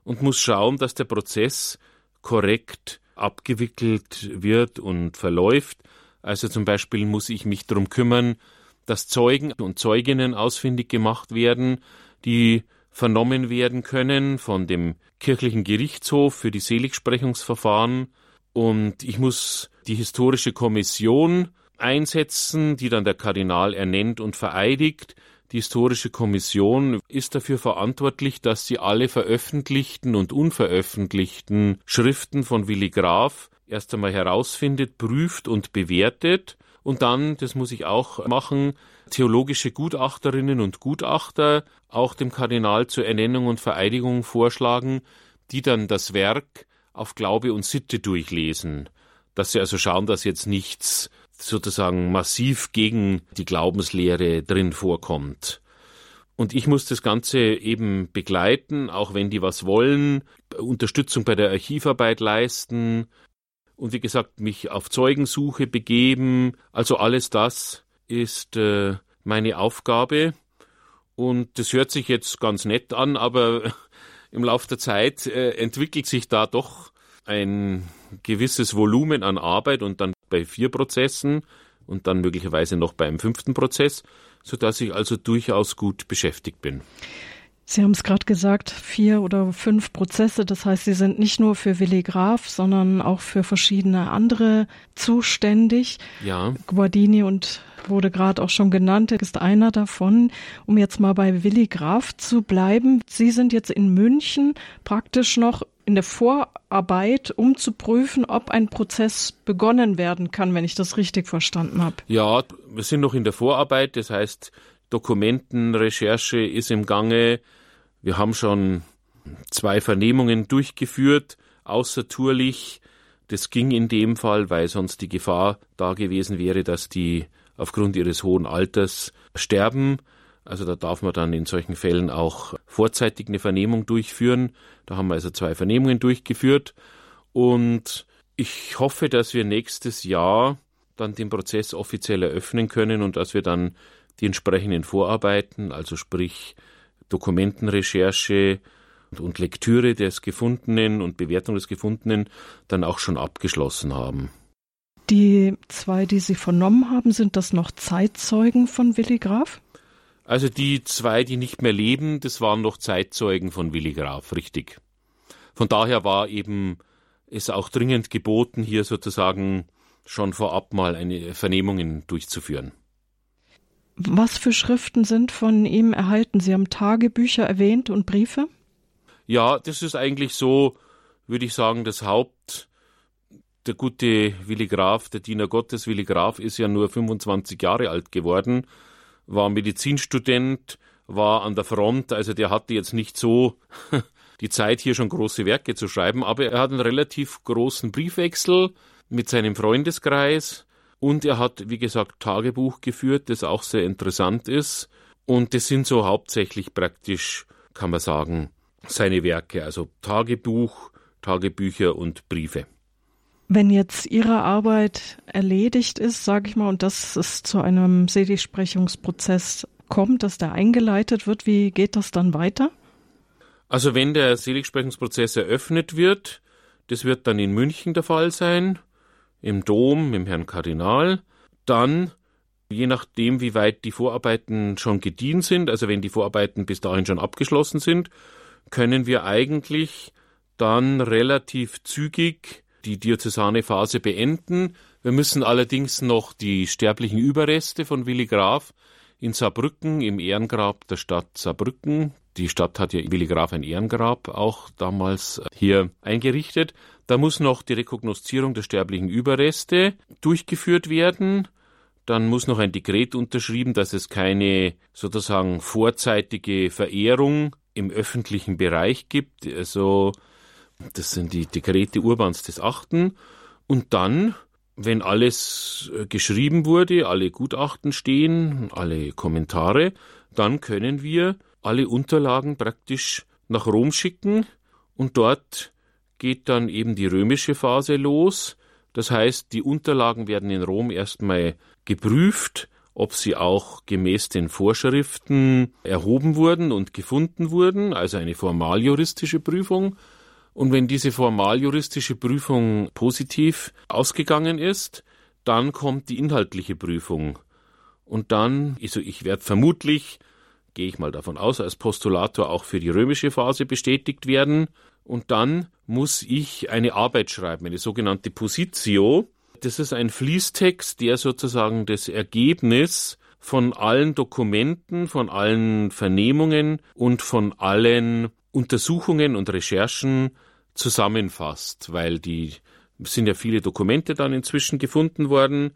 und muss schauen, dass der Prozess korrekt abgewickelt wird und verläuft. Also zum Beispiel muss ich mich darum kümmern, dass Zeugen und Zeuginnen ausfindig gemacht werden, die vernommen werden können von dem kirchlichen Gerichtshof für die Seligsprechungsverfahren. Und ich muss die historische Kommission einsetzen, die dann der Kardinal ernennt und vereidigt, die historische Kommission ist dafür verantwortlich, dass sie alle veröffentlichten und unveröffentlichten Schriften von Willi Graf erst einmal herausfindet, prüft und bewertet. Und dann, das muss ich auch machen, theologische Gutachterinnen und Gutachter auch dem Kardinal zur Ernennung und Vereidigung vorschlagen, die dann das Werk auf Glaube und Sitte durchlesen, dass sie also schauen, dass jetzt nichts sozusagen massiv gegen die Glaubenslehre drin vorkommt. Und ich muss das Ganze eben begleiten, auch wenn die was wollen, Unterstützung bei der Archivarbeit leisten und wie gesagt, mich auf Zeugensuche begeben. Also alles das ist äh, meine Aufgabe. Und das hört sich jetzt ganz nett an, aber im Laufe der Zeit äh, entwickelt sich da doch ein gewisses Volumen an Arbeit und dann bei vier Prozessen und dann möglicherweise noch beim fünften Prozess, sodass ich also durchaus gut beschäftigt bin. Sie haben es gerade gesagt, vier oder fünf Prozesse. Das heißt, Sie sind nicht nur für Willi Graf, sondern auch für verschiedene andere zuständig. Ja. Guardini und wurde gerade auch schon genannt, ist einer davon. Um jetzt mal bei Willi Graf zu bleiben. Sie sind jetzt in München praktisch noch in der Vorarbeit, um zu prüfen, ob ein Prozess begonnen werden kann, wenn ich das richtig verstanden habe. Ja, wir sind noch in der Vorarbeit, das heißt, Dokumentenrecherche ist im Gange. Wir haben schon zwei Vernehmungen durchgeführt, außertourlich. Das ging in dem Fall, weil sonst die Gefahr da gewesen wäre, dass die aufgrund ihres hohen Alters sterben. Also da darf man dann in solchen Fällen auch vorzeitig eine Vernehmung durchführen. Da haben wir also zwei Vernehmungen durchgeführt. Und ich hoffe, dass wir nächstes Jahr dann den Prozess offiziell eröffnen können und dass wir dann die entsprechenden Vorarbeiten, also sprich Dokumentenrecherche und Lektüre des Gefundenen und Bewertung des Gefundenen dann auch schon abgeschlossen haben. Die zwei, die Sie vernommen haben, sind das noch Zeitzeugen von Willi Graf? Also die zwei, die nicht mehr leben, das waren noch Zeitzeugen von Willi Graf, richtig. Von daher war eben es auch dringend geboten, hier sozusagen schon vorab mal eine Vernehmungen durchzuführen. Was für Schriften sind von ihm erhalten? Sie haben Tagebücher erwähnt und Briefe? Ja, das ist eigentlich so, würde ich sagen, das Haupt. Der gute Willi Graf, der Diener Gottes Willi Graf, ist ja nur 25 Jahre alt geworden, war Medizinstudent, war an der Front, also der hatte jetzt nicht so die Zeit, hier schon große Werke zu schreiben, aber er hat einen relativ großen Briefwechsel mit seinem Freundeskreis und er hat, wie gesagt, Tagebuch geführt, das auch sehr interessant ist. Und das sind so hauptsächlich praktisch, kann man sagen, seine Werke, also Tagebuch, Tagebücher und Briefe. Wenn jetzt Ihre Arbeit erledigt ist, sage ich mal, und dass es zu einem Seligsprechungsprozess kommt, dass der eingeleitet wird, wie geht das dann weiter? Also wenn der Seligsprechungsprozess eröffnet wird, das wird dann in München der Fall sein, im Dom, im Herrn Kardinal, dann je nachdem, wie weit die Vorarbeiten schon gedient sind, also wenn die Vorarbeiten bis dahin schon abgeschlossen sind, können wir eigentlich dann relativ zügig die diözesane Phase beenden. Wir müssen allerdings noch die sterblichen Überreste von Willi Graf in Saarbrücken im Ehrengrab der Stadt Saarbrücken. Die Stadt hat ja Willi Graf ein Ehrengrab auch damals hier eingerichtet. Da muss noch die Rekognoszierung der sterblichen Überreste durchgeführt werden. Dann muss noch ein Dekret unterschrieben, dass es keine sozusagen vorzeitige Verehrung im öffentlichen Bereich gibt. Also das sind die Dekrete Urbans des Achten. Und dann, wenn alles äh, geschrieben wurde, alle Gutachten stehen, alle Kommentare, dann können wir alle Unterlagen praktisch nach Rom schicken und dort geht dann eben die römische Phase los. Das heißt, die Unterlagen werden in Rom erstmal geprüft, ob sie auch gemäß den Vorschriften erhoben wurden und gefunden wurden, also eine formaljuristische Prüfung. Und wenn diese formaljuristische Prüfung positiv ausgegangen ist, dann kommt die inhaltliche Prüfung. Und dann, also ich werde vermutlich, gehe ich mal davon aus, als Postulator auch für die römische Phase bestätigt werden. Und dann muss ich eine Arbeit schreiben, eine sogenannte Positio. Das ist ein Fließtext, der sozusagen das Ergebnis von allen Dokumenten, von allen Vernehmungen und von allen Untersuchungen und Recherchen zusammenfasst, weil die sind ja viele Dokumente dann inzwischen gefunden worden,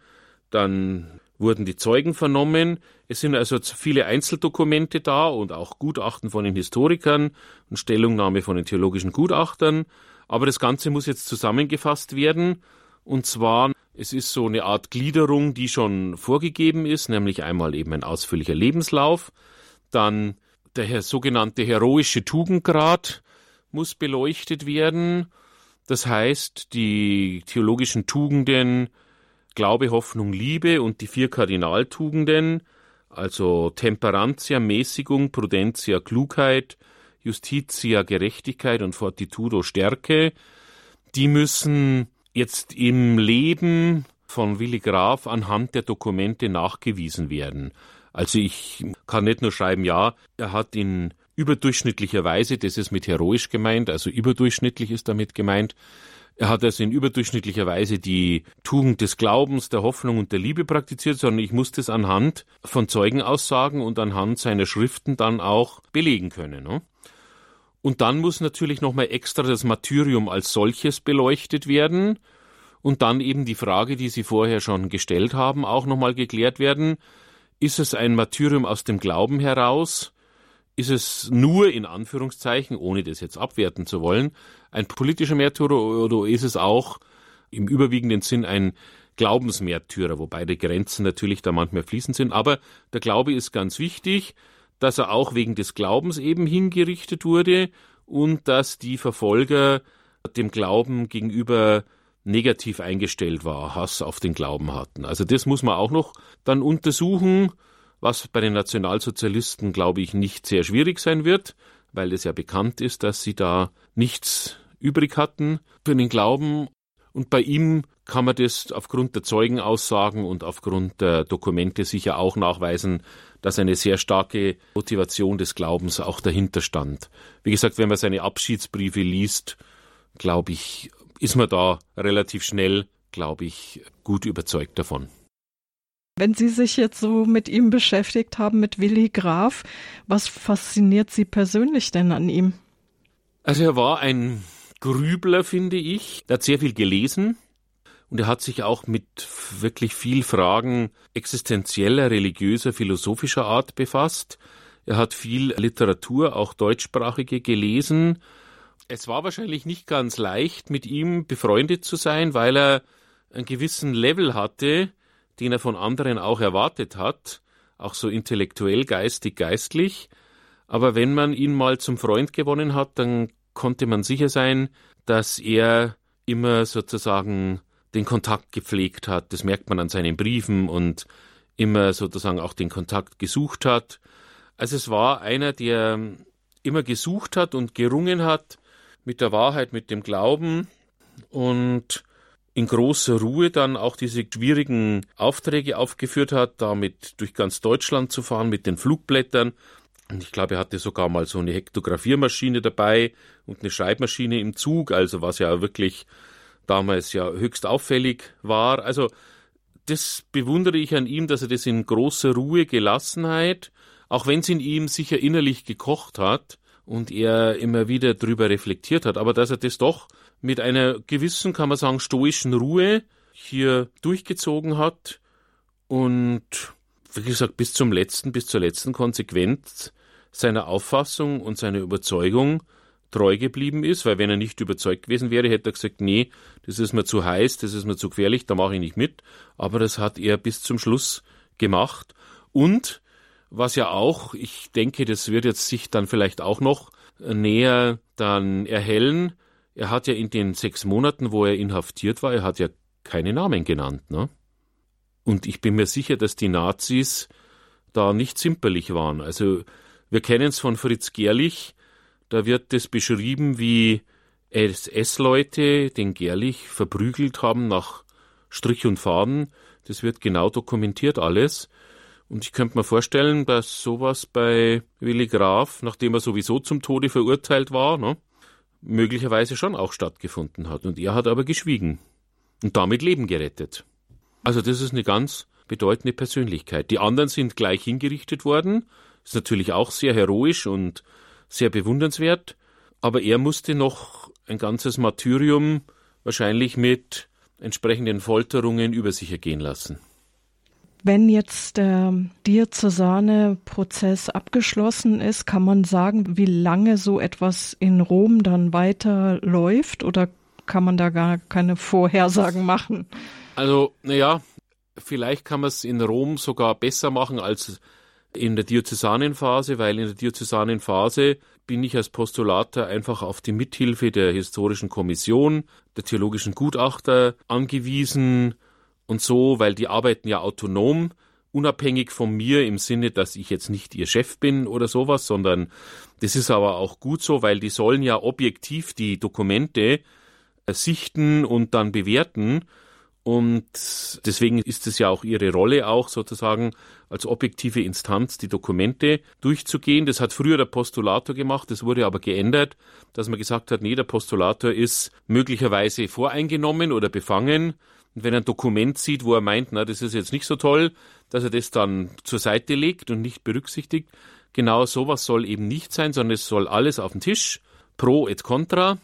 dann wurden die Zeugen vernommen. Es sind also viele Einzeldokumente da und auch Gutachten von den Historikern und Stellungnahme von den theologischen Gutachtern. Aber das Ganze muss jetzt zusammengefasst werden. Und zwar, es ist so eine Art Gliederung, die schon vorgegeben ist, nämlich einmal eben ein ausführlicher Lebenslauf, dann der sogenannte heroische Tugendgrad muss beleuchtet werden. Das heißt, die theologischen Tugenden Glaube, Hoffnung, Liebe und die vier Kardinaltugenden, also Temperantia, Mäßigung, Prudentia, Klugheit, Justitia, Gerechtigkeit und Fortitudo, Stärke, die müssen jetzt im Leben von Willi Graf anhand der Dokumente nachgewiesen werden. Also ich kann nicht nur schreiben, ja, er hat in überdurchschnittlicher Weise, das ist mit heroisch gemeint, also überdurchschnittlich ist damit gemeint, er hat also in überdurchschnittlicher Weise die Tugend des Glaubens, der Hoffnung und der Liebe praktiziert, sondern ich muss das anhand von Zeugenaussagen und anhand seiner Schriften dann auch belegen können. Ne? Und dann muss natürlich nochmal extra das Martyrium als solches beleuchtet werden und dann eben die Frage, die Sie vorher schon gestellt haben, auch nochmal geklärt werden. Ist es ein Martyrium aus dem Glauben heraus? Ist es nur in Anführungszeichen, ohne das jetzt abwerten zu wollen, ein politischer Märtyrer oder ist es auch im überwiegenden Sinn ein Glaubensmärtyrer, wobei die Grenzen natürlich da manchmal fließend sind. Aber der Glaube ist ganz wichtig, dass er auch wegen des Glaubens eben hingerichtet wurde und dass die Verfolger dem Glauben gegenüber negativ eingestellt war, Hass auf den Glauben hatten. Also das muss man auch noch dann untersuchen, was bei den Nationalsozialisten, glaube ich, nicht sehr schwierig sein wird, weil es ja bekannt ist, dass sie da nichts übrig hatten für den Glauben. Und bei ihm kann man das aufgrund der Zeugenaussagen und aufgrund der Dokumente sicher auch nachweisen, dass eine sehr starke Motivation des Glaubens auch dahinter stand. Wie gesagt, wenn man seine Abschiedsbriefe liest, glaube ich, ist man da relativ schnell, glaube ich, gut überzeugt davon. Wenn Sie sich jetzt so mit ihm beschäftigt haben, mit Willi Graf, was fasziniert Sie persönlich denn an ihm? Also er war ein Grübler, finde ich. Er hat sehr viel gelesen und er hat sich auch mit wirklich viel Fragen existenzieller, religiöser, philosophischer Art befasst. Er hat viel Literatur, auch deutschsprachige, gelesen es war wahrscheinlich nicht ganz leicht, mit ihm befreundet zu sein, weil er einen gewissen Level hatte, den er von anderen auch erwartet hat, auch so intellektuell, geistig, geistlich. Aber wenn man ihn mal zum Freund gewonnen hat, dann konnte man sicher sein, dass er immer sozusagen den Kontakt gepflegt hat. Das merkt man an seinen Briefen und immer sozusagen auch den Kontakt gesucht hat. Also es war einer, der immer gesucht hat und gerungen hat, mit der Wahrheit, mit dem Glauben und in großer Ruhe dann auch diese schwierigen Aufträge aufgeführt hat, damit durch ganz Deutschland zu fahren mit den Flugblättern. Und ich glaube, er hatte sogar mal so eine Hektografiermaschine dabei und eine Schreibmaschine im Zug, also was ja wirklich damals ja höchst auffällig war. Also das bewundere ich an ihm, dass er das in großer Ruhe, Gelassenheit, auch wenn es in ihm sicher innerlich gekocht hat, und er immer wieder drüber reflektiert hat, aber dass er das doch mit einer gewissen, kann man sagen, stoischen Ruhe hier durchgezogen hat und wie gesagt bis zum letzten, bis zur letzten Konsequenz seiner Auffassung und seiner Überzeugung treu geblieben ist, weil wenn er nicht überzeugt gewesen wäre, hätte er gesagt, nee, das ist mir zu heiß, das ist mir zu gefährlich, da mache ich nicht mit. Aber das hat er bis zum Schluss gemacht und was ja auch, ich denke, das wird jetzt sich dann vielleicht auch noch näher dann erhellen. Er hat ja in den sechs Monaten, wo er inhaftiert war, er hat ja keine Namen genannt, ne? Und ich bin mir sicher, dass die Nazis da nicht zimperlich waren. Also wir kennen es von Fritz Gerlich, da wird das beschrieben, wie SS-Leute den Gerlich verprügelt haben nach Strich und Faden. Das wird genau dokumentiert alles. Und ich könnte mir vorstellen, dass sowas bei Willi Graf, nachdem er sowieso zum Tode verurteilt war, ne, möglicherweise schon auch stattgefunden hat. Und er hat aber geschwiegen und damit Leben gerettet. Also das ist eine ganz bedeutende Persönlichkeit. Die anderen sind gleich hingerichtet worden. Ist natürlich auch sehr heroisch und sehr bewundernswert. Aber er musste noch ein ganzes Martyrium wahrscheinlich mit entsprechenden Folterungen über sich ergehen lassen. Wenn jetzt der Diözesane-Prozess abgeschlossen ist, kann man sagen, wie lange so etwas in Rom dann weiterläuft oder kann man da gar keine Vorhersagen machen? Also, naja, vielleicht kann man es in Rom sogar besser machen als in der Diözesanenphase, weil in der Diözesanenphase bin ich als Postulator einfach auf die Mithilfe der historischen Kommission, der theologischen Gutachter angewiesen und so, weil die arbeiten ja autonom, unabhängig von mir im Sinne, dass ich jetzt nicht ihr Chef bin oder sowas, sondern das ist aber auch gut so, weil die sollen ja objektiv die Dokumente äh, sichten und dann bewerten. Und deswegen ist es ja auch ihre Rolle auch sozusagen als objektive Instanz die Dokumente durchzugehen. Das hat früher der Postulator gemacht, das wurde aber geändert, dass man gesagt hat, nee, der Postulator ist möglicherweise voreingenommen oder befangen und wenn er ein Dokument sieht, wo er meint, na, das ist jetzt nicht so toll, dass er das dann zur Seite legt und nicht berücksichtigt. Genau sowas soll eben nicht sein, sondern es soll alles auf den Tisch, pro et contra.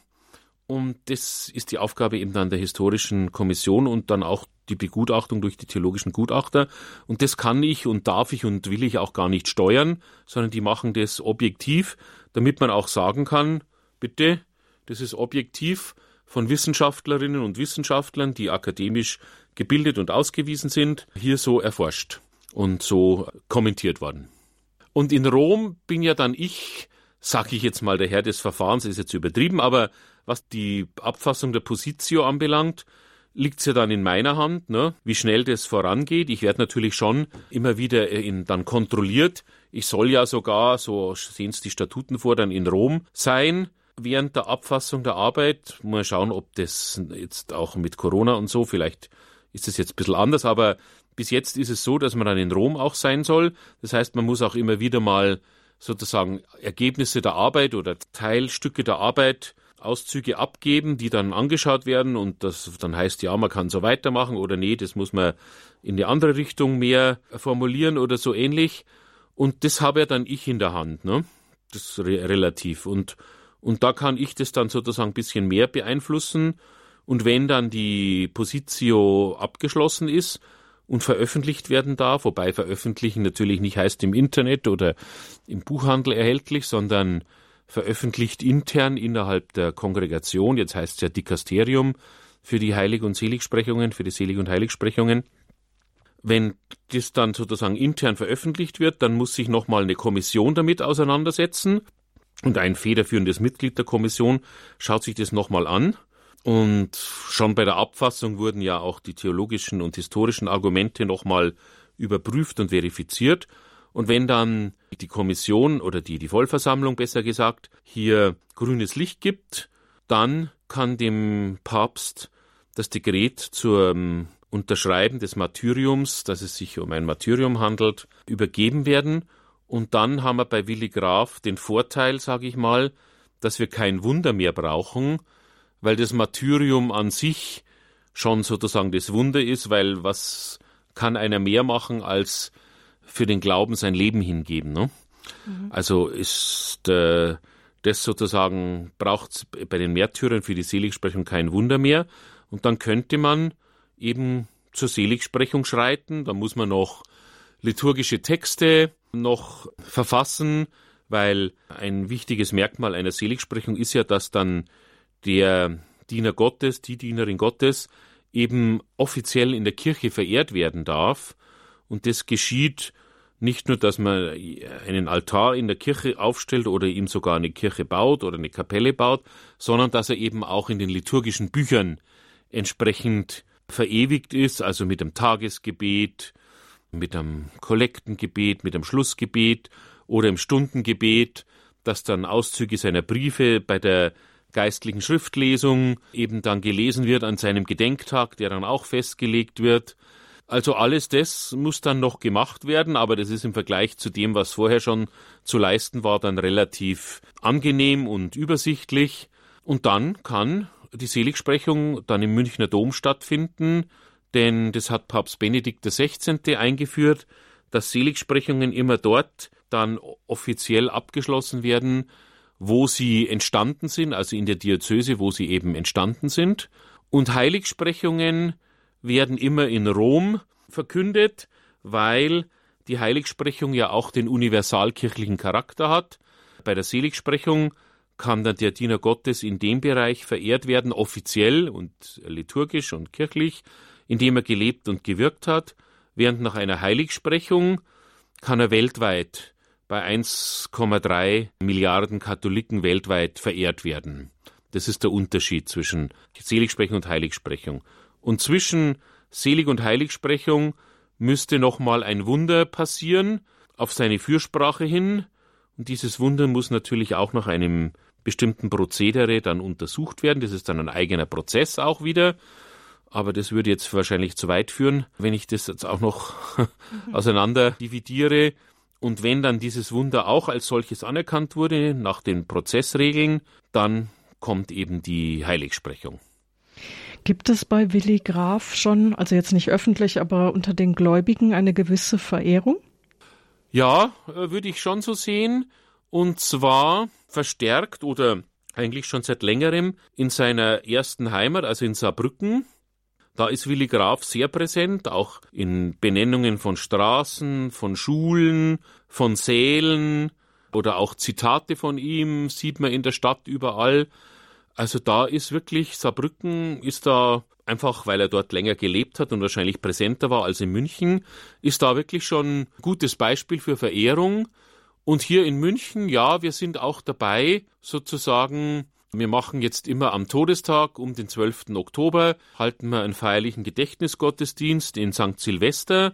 Und das ist die Aufgabe eben dann der historischen Kommission und dann auch die Begutachtung durch die theologischen Gutachter. Und das kann ich und darf ich und will ich auch gar nicht steuern, sondern die machen das objektiv, damit man auch sagen kann, bitte, das ist objektiv von Wissenschaftlerinnen und Wissenschaftlern, die akademisch gebildet und ausgewiesen sind, hier so erforscht und so kommentiert worden. Und in Rom bin ja dann ich, sag ich jetzt mal, der Herr des Verfahrens ist jetzt übertrieben, aber was die Abfassung der Positio anbelangt, liegt es ja dann in meiner Hand, ne, wie schnell das vorangeht. Ich werde natürlich schon immer wieder in, dann kontrolliert. Ich soll ja sogar, so sehen es die Statuten vor, dann in Rom sein während der Abfassung der Arbeit. Mal schauen, ob das jetzt auch mit Corona und so, vielleicht ist es jetzt ein bisschen anders, aber bis jetzt ist es so, dass man dann in Rom auch sein soll. Das heißt, man muss auch immer wieder mal sozusagen Ergebnisse der Arbeit oder Teilstücke der Arbeit Auszüge abgeben, die dann angeschaut werden und das dann heißt, ja, man kann so weitermachen oder nee, das muss man in die andere Richtung mehr formulieren oder so ähnlich. Und das habe ja dann ich in der Hand, ne? Das re relativ. Und, und da kann ich das dann sozusagen ein bisschen mehr beeinflussen. Und wenn dann die Positio abgeschlossen ist und veröffentlicht werden darf, wobei veröffentlichen natürlich nicht heißt im Internet oder im Buchhandel erhältlich, sondern veröffentlicht intern innerhalb der Kongregation, jetzt heißt es ja Dikasterium für die Heilig- und Seligsprechungen, für die Selig- und Heiligsprechungen. Wenn das dann sozusagen intern veröffentlicht wird, dann muss sich nochmal eine Kommission damit auseinandersetzen und ein federführendes Mitglied der Kommission schaut sich das nochmal an. Und schon bei der Abfassung wurden ja auch die theologischen und historischen Argumente nochmal überprüft und verifiziert. Und wenn dann die Kommission oder die, die Vollversammlung besser gesagt hier grünes Licht gibt, dann kann dem Papst das Dekret zum Unterschreiben des Martyriums, dass es sich um ein Martyrium handelt, übergeben werden. Und dann haben wir bei Willi Graf den Vorteil, sage ich mal, dass wir kein Wunder mehr brauchen, weil das Martyrium an sich schon sozusagen das Wunder ist, weil was kann einer mehr machen als für den Glauben sein Leben hingeben. Ne? Mhm. Also ist äh, das sozusagen, braucht bei den Märtyrern für die Seligsprechung kein Wunder mehr. Und dann könnte man eben zur Seligsprechung schreiten. Da muss man noch liturgische Texte noch verfassen, weil ein wichtiges Merkmal einer Seligsprechung ist ja, dass dann der Diener Gottes, die Dienerin Gottes eben offiziell in der Kirche verehrt werden darf. Und das geschieht nicht nur, dass man einen Altar in der Kirche aufstellt oder ihm sogar eine Kirche baut oder eine Kapelle baut, sondern dass er eben auch in den liturgischen Büchern entsprechend verewigt ist, also mit dem Tagesgebet, mit einem Kollektengebet, mit einem Schlussgebet oder im Stundengebet, dass dann Auszüge seiner Briefe bei der geistlichen Schriftlesung eben dann gelesen wird an seinem Gedenktag, der dann auch festgelegt wird. Also alles das muss dann noch gemacht werden, aber das ist im Vergleich zu dem, was vorher schon zu leisten war, dann relativ angenehm und übersichtlich. Und dann kann die Seligsprechung dann im Münchner Dom stattfinden, denn das hat Papst Benedikt XVI. eingeführt, dass Seligsprechungen immer dort dann offiziell abgeschlossen werden, wo sie entstanden sind, also in der Diözese, wo sie eben entstanden sind. Und Heiligsprechungen werden immer in Rom verkündet, weil die Heiligsprechung ja auch den universalkirchlichen Charakter hat. Bei der Seligsprechung kann dann der Diener Gottes in dem Bereich verehrt werden, offiziell und liturgisch und kirchlich, in dem er gelebt und gewirkt hat, während nach einer Heiligsprechung kann er weltweit bei 1,3 Milliarden Katholiken weltweit verehrt werden. Das ist der Unterschied zwischen Seligsprechung und Heiligsprechung. Und zwischen Selig- und Heiligsprechung müsste nochmal ein Wunder passieren auf seine Fürsprache hin. Und dieses Wunder muss natürlich auch nach einem bestimmten Prozedere dann untersucht werden. Das ist dann ein eigener Prozess auch wieder. Aber das würde jetzt wahrscheinlich zu weit führen, wenn ich das jetzt auch noch auseinander dividiere. Und wenn dann dieses Wunder auch als solches anerkannt wurde, nach den Prozessregeln, dann kommt eben die Heiligsprechung. Gibt es bei Willi Graf schon, also jetzt nicht öffentlich, aber unter den Gläubigen eine gewisse Verehrung? Ja, äh, würde ich schon so sehen. Und zwar verstärkt oder eigentlich schon seit längerem in seiner ersten Heimat, also in Saarbrücken. Da ist Willi Graf sehr präsent, auch in Benennungen von Straßen, von Schulen, von Sälen oder auch Zitate von ihm sieht man in der Stadt überall. Also da ist wirklich, Saarbrücken ist da einfach weil er dort länger gelebt hat und wahrscheinlich präsenter war als in München, ist da wirklich schon ein gutes Beispiel für Verehrung. Und hier in München, ja, wir sind auch dabei, sozusagen, wir machen jetzt immer am Todestag um den 12. Oktober, halten wir einen feierlichen Gedächtnisgottesdienst in St. Silvester.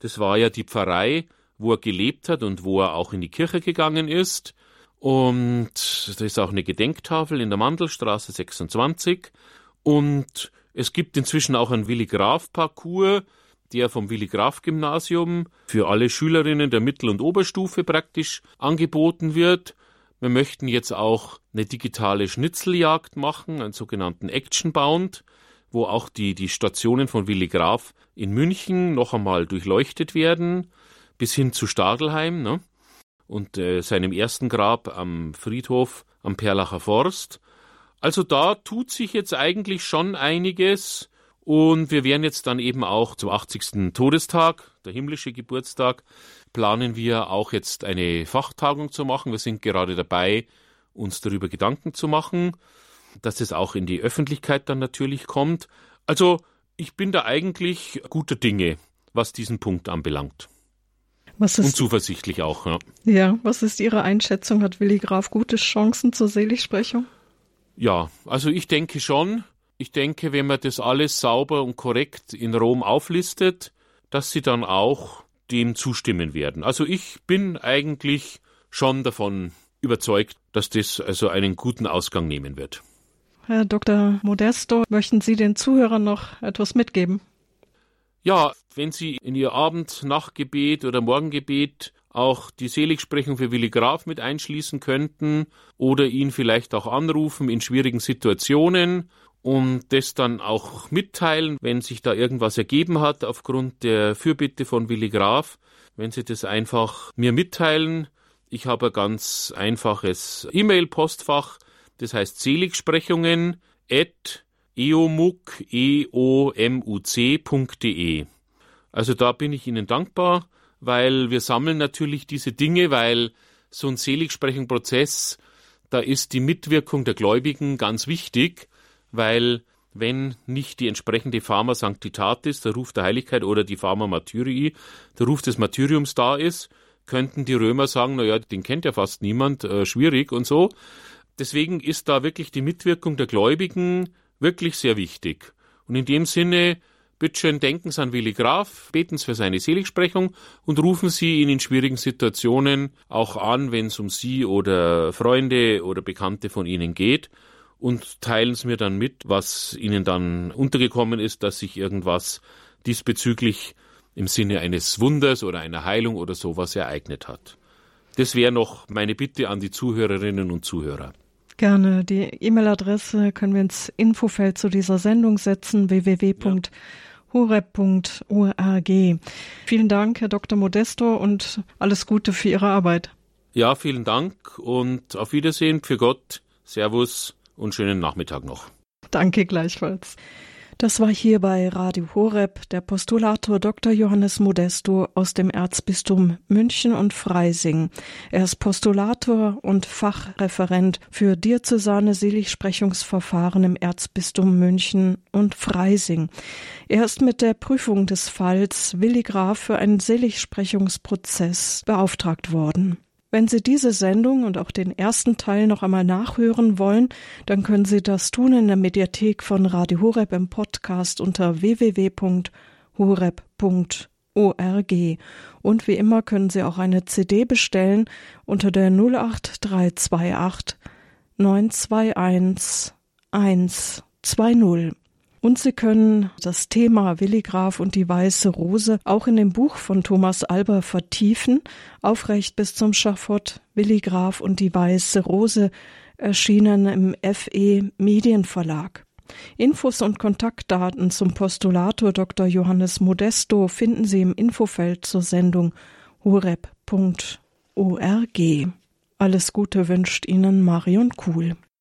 Das war ja die Pfarrei, wo er gelebt hat und wo er auch in die Kirche gegangen ist. Und da ist auch eine Gedenktafel in der Mandelstraße 26. Und es gibt inzwischen auch einen Willi Graf Parcours, der vom Willi Graf Gymnasium für alle Schülerinnen der Mittel- und Oberstufe praktisch angeboten wird. Wir möchten jetzt auch eine digitale Schnitzeljagd machen, einen sogenannten Action Bound, wo auch die, die Stationen von Willi Graf in München noch einmal durchleuchtet werden, bis hin zu Stadelheim ne? Und äh, seinem ersten Grab am Friedhof am Perlacher Forst. Also da tut sich jetzt eigentlich schon einiges und wir werden jetzt dann eben auch zum 80. Todestag, der himmlische Geburtstag, planen wir auch jetzt eine Fachtagung zu machen. Wir sind gerade dabei, uns darüber Gedanken zu machen, dass es auch in die Öffentlichkeit dann natürlich kommt. Also ich bin da eigentlich guter Dinge, was diesen Punkt anbelangt. Was ist, Und zuversichtlich auch. Ja. ja, was ist Ihre Einschätzung? Hat Willi Graf gute Chancen zur Seligsprechung? Ja, also ich denke schon. Ich denke, wenn man das alles sauber und korrekt in Rom auflistet, dass sie dann auch dem zustimmen werden. Also ich bin eigentlich schon davon überzeugt, dass das also einen guten Ausgang nehmen wird. Herr Dr. Modesto, möchten Sie den Zuhörern noch etwas mitgeben? Ja, wenn Sie in Ihr Abend, Nachtgebet oder Morgengebet auch die Seligsprechung für Willi Graf mit einschließen könnten oder ihn vielleicht auch anrufen in schwierigen Situationen und das dann auch mitteilen, wenn sich da irgendwas ergeben hat aufgrund der Fürbitte von Willi Graf, wenn Sie das einfach mir mitteilen. Ich habe ein ganz einfaches E-Mail-Postfach, das heißt Seligsprechungen at eomuc, e o m u c.de. Also da bin ich Ihnen dankbar weil wir sammeln natürlich diese Dinge, weil so ein Seligsprechungsprozess, da ist die Mitwirkung der Gläubigen ganz wichtig, weil wenn nicht die entsprechende Pharma Sanctitatis, der Ruf der Heiligkeit oder die Pharma Martyrii, der Ruf des Martyriums da ist, könnten die Römer sagen, naja, den kennt ja fast niemand, äh, schwierig und so. Deswegen ist da wirklich die Mitwirkung der Gläubigen wirklich sehr wichtig. Und in dem Sinne Bitteschön, denken Sie an Willi Graf, beten Sie für seine Seligsprechung und rufen Sie ihn in schwierigen Situationen auch an, wenn es um Sie oder Freunde oder Bekannte von Ihnen geht und teilen Sie mir dann mit, was Ihnen dann untergekommen ist, dass sich irgendwas diesbezüglich im Sinne eines Wunders oder einer Heilung oder sowas ereignet hat. Das wäre noch meine Bitte an die Zuhörerinnen und Zuhörer. Gerne. Die E-Mail-Adresse können wir ins Infofeld zu dieser Sendung setzen, www. Ja horeb.org. Vielen Dank, Herr Dr. Modesto, und alles Gute für Ihre Arbeit. Ja, vielen Dank und auf Wiedersehen für Gott. Servus und schönen Nachmittag noch. Danke gleichfalls. Das war hier bei Radio Horeb der Postulator Dr. Johannes Modesto aus dem Erzbistum München und Freising. Er ist Postulator und Fachreferent für diözesane Seligsprechungsverfahren im Erzbistum München und Freising. Er ist mit der Prüfung des Falls Willi Graf für einen Seligsprechungsprozess beauftragt worden. Wenn Sie diese Sendung und auch den ersten Teil noch einmal nachhören wollen, dann können Sie das tun in der Mediathek von Radio Horeb im Podcast unter www.horeb.org. Und wie immer können Sie auch eine CD bestellen unter der 08328 921 120. Und Sie können das Thema Willi Graf und die Weiße Rose auch in dem Buch von Thomas Alber vertiefen. Aufrecht bis zum Schafott Willi Graf und die Weiße Rose erschienen im FE Medienverlag. Infos und Kontaktdaten zum Postulator Dr. Johannes Modesto finden Sie im Infofeld zur Sendung horeb.org. Alles Gute wünscht Ihnen Marion Kuhl.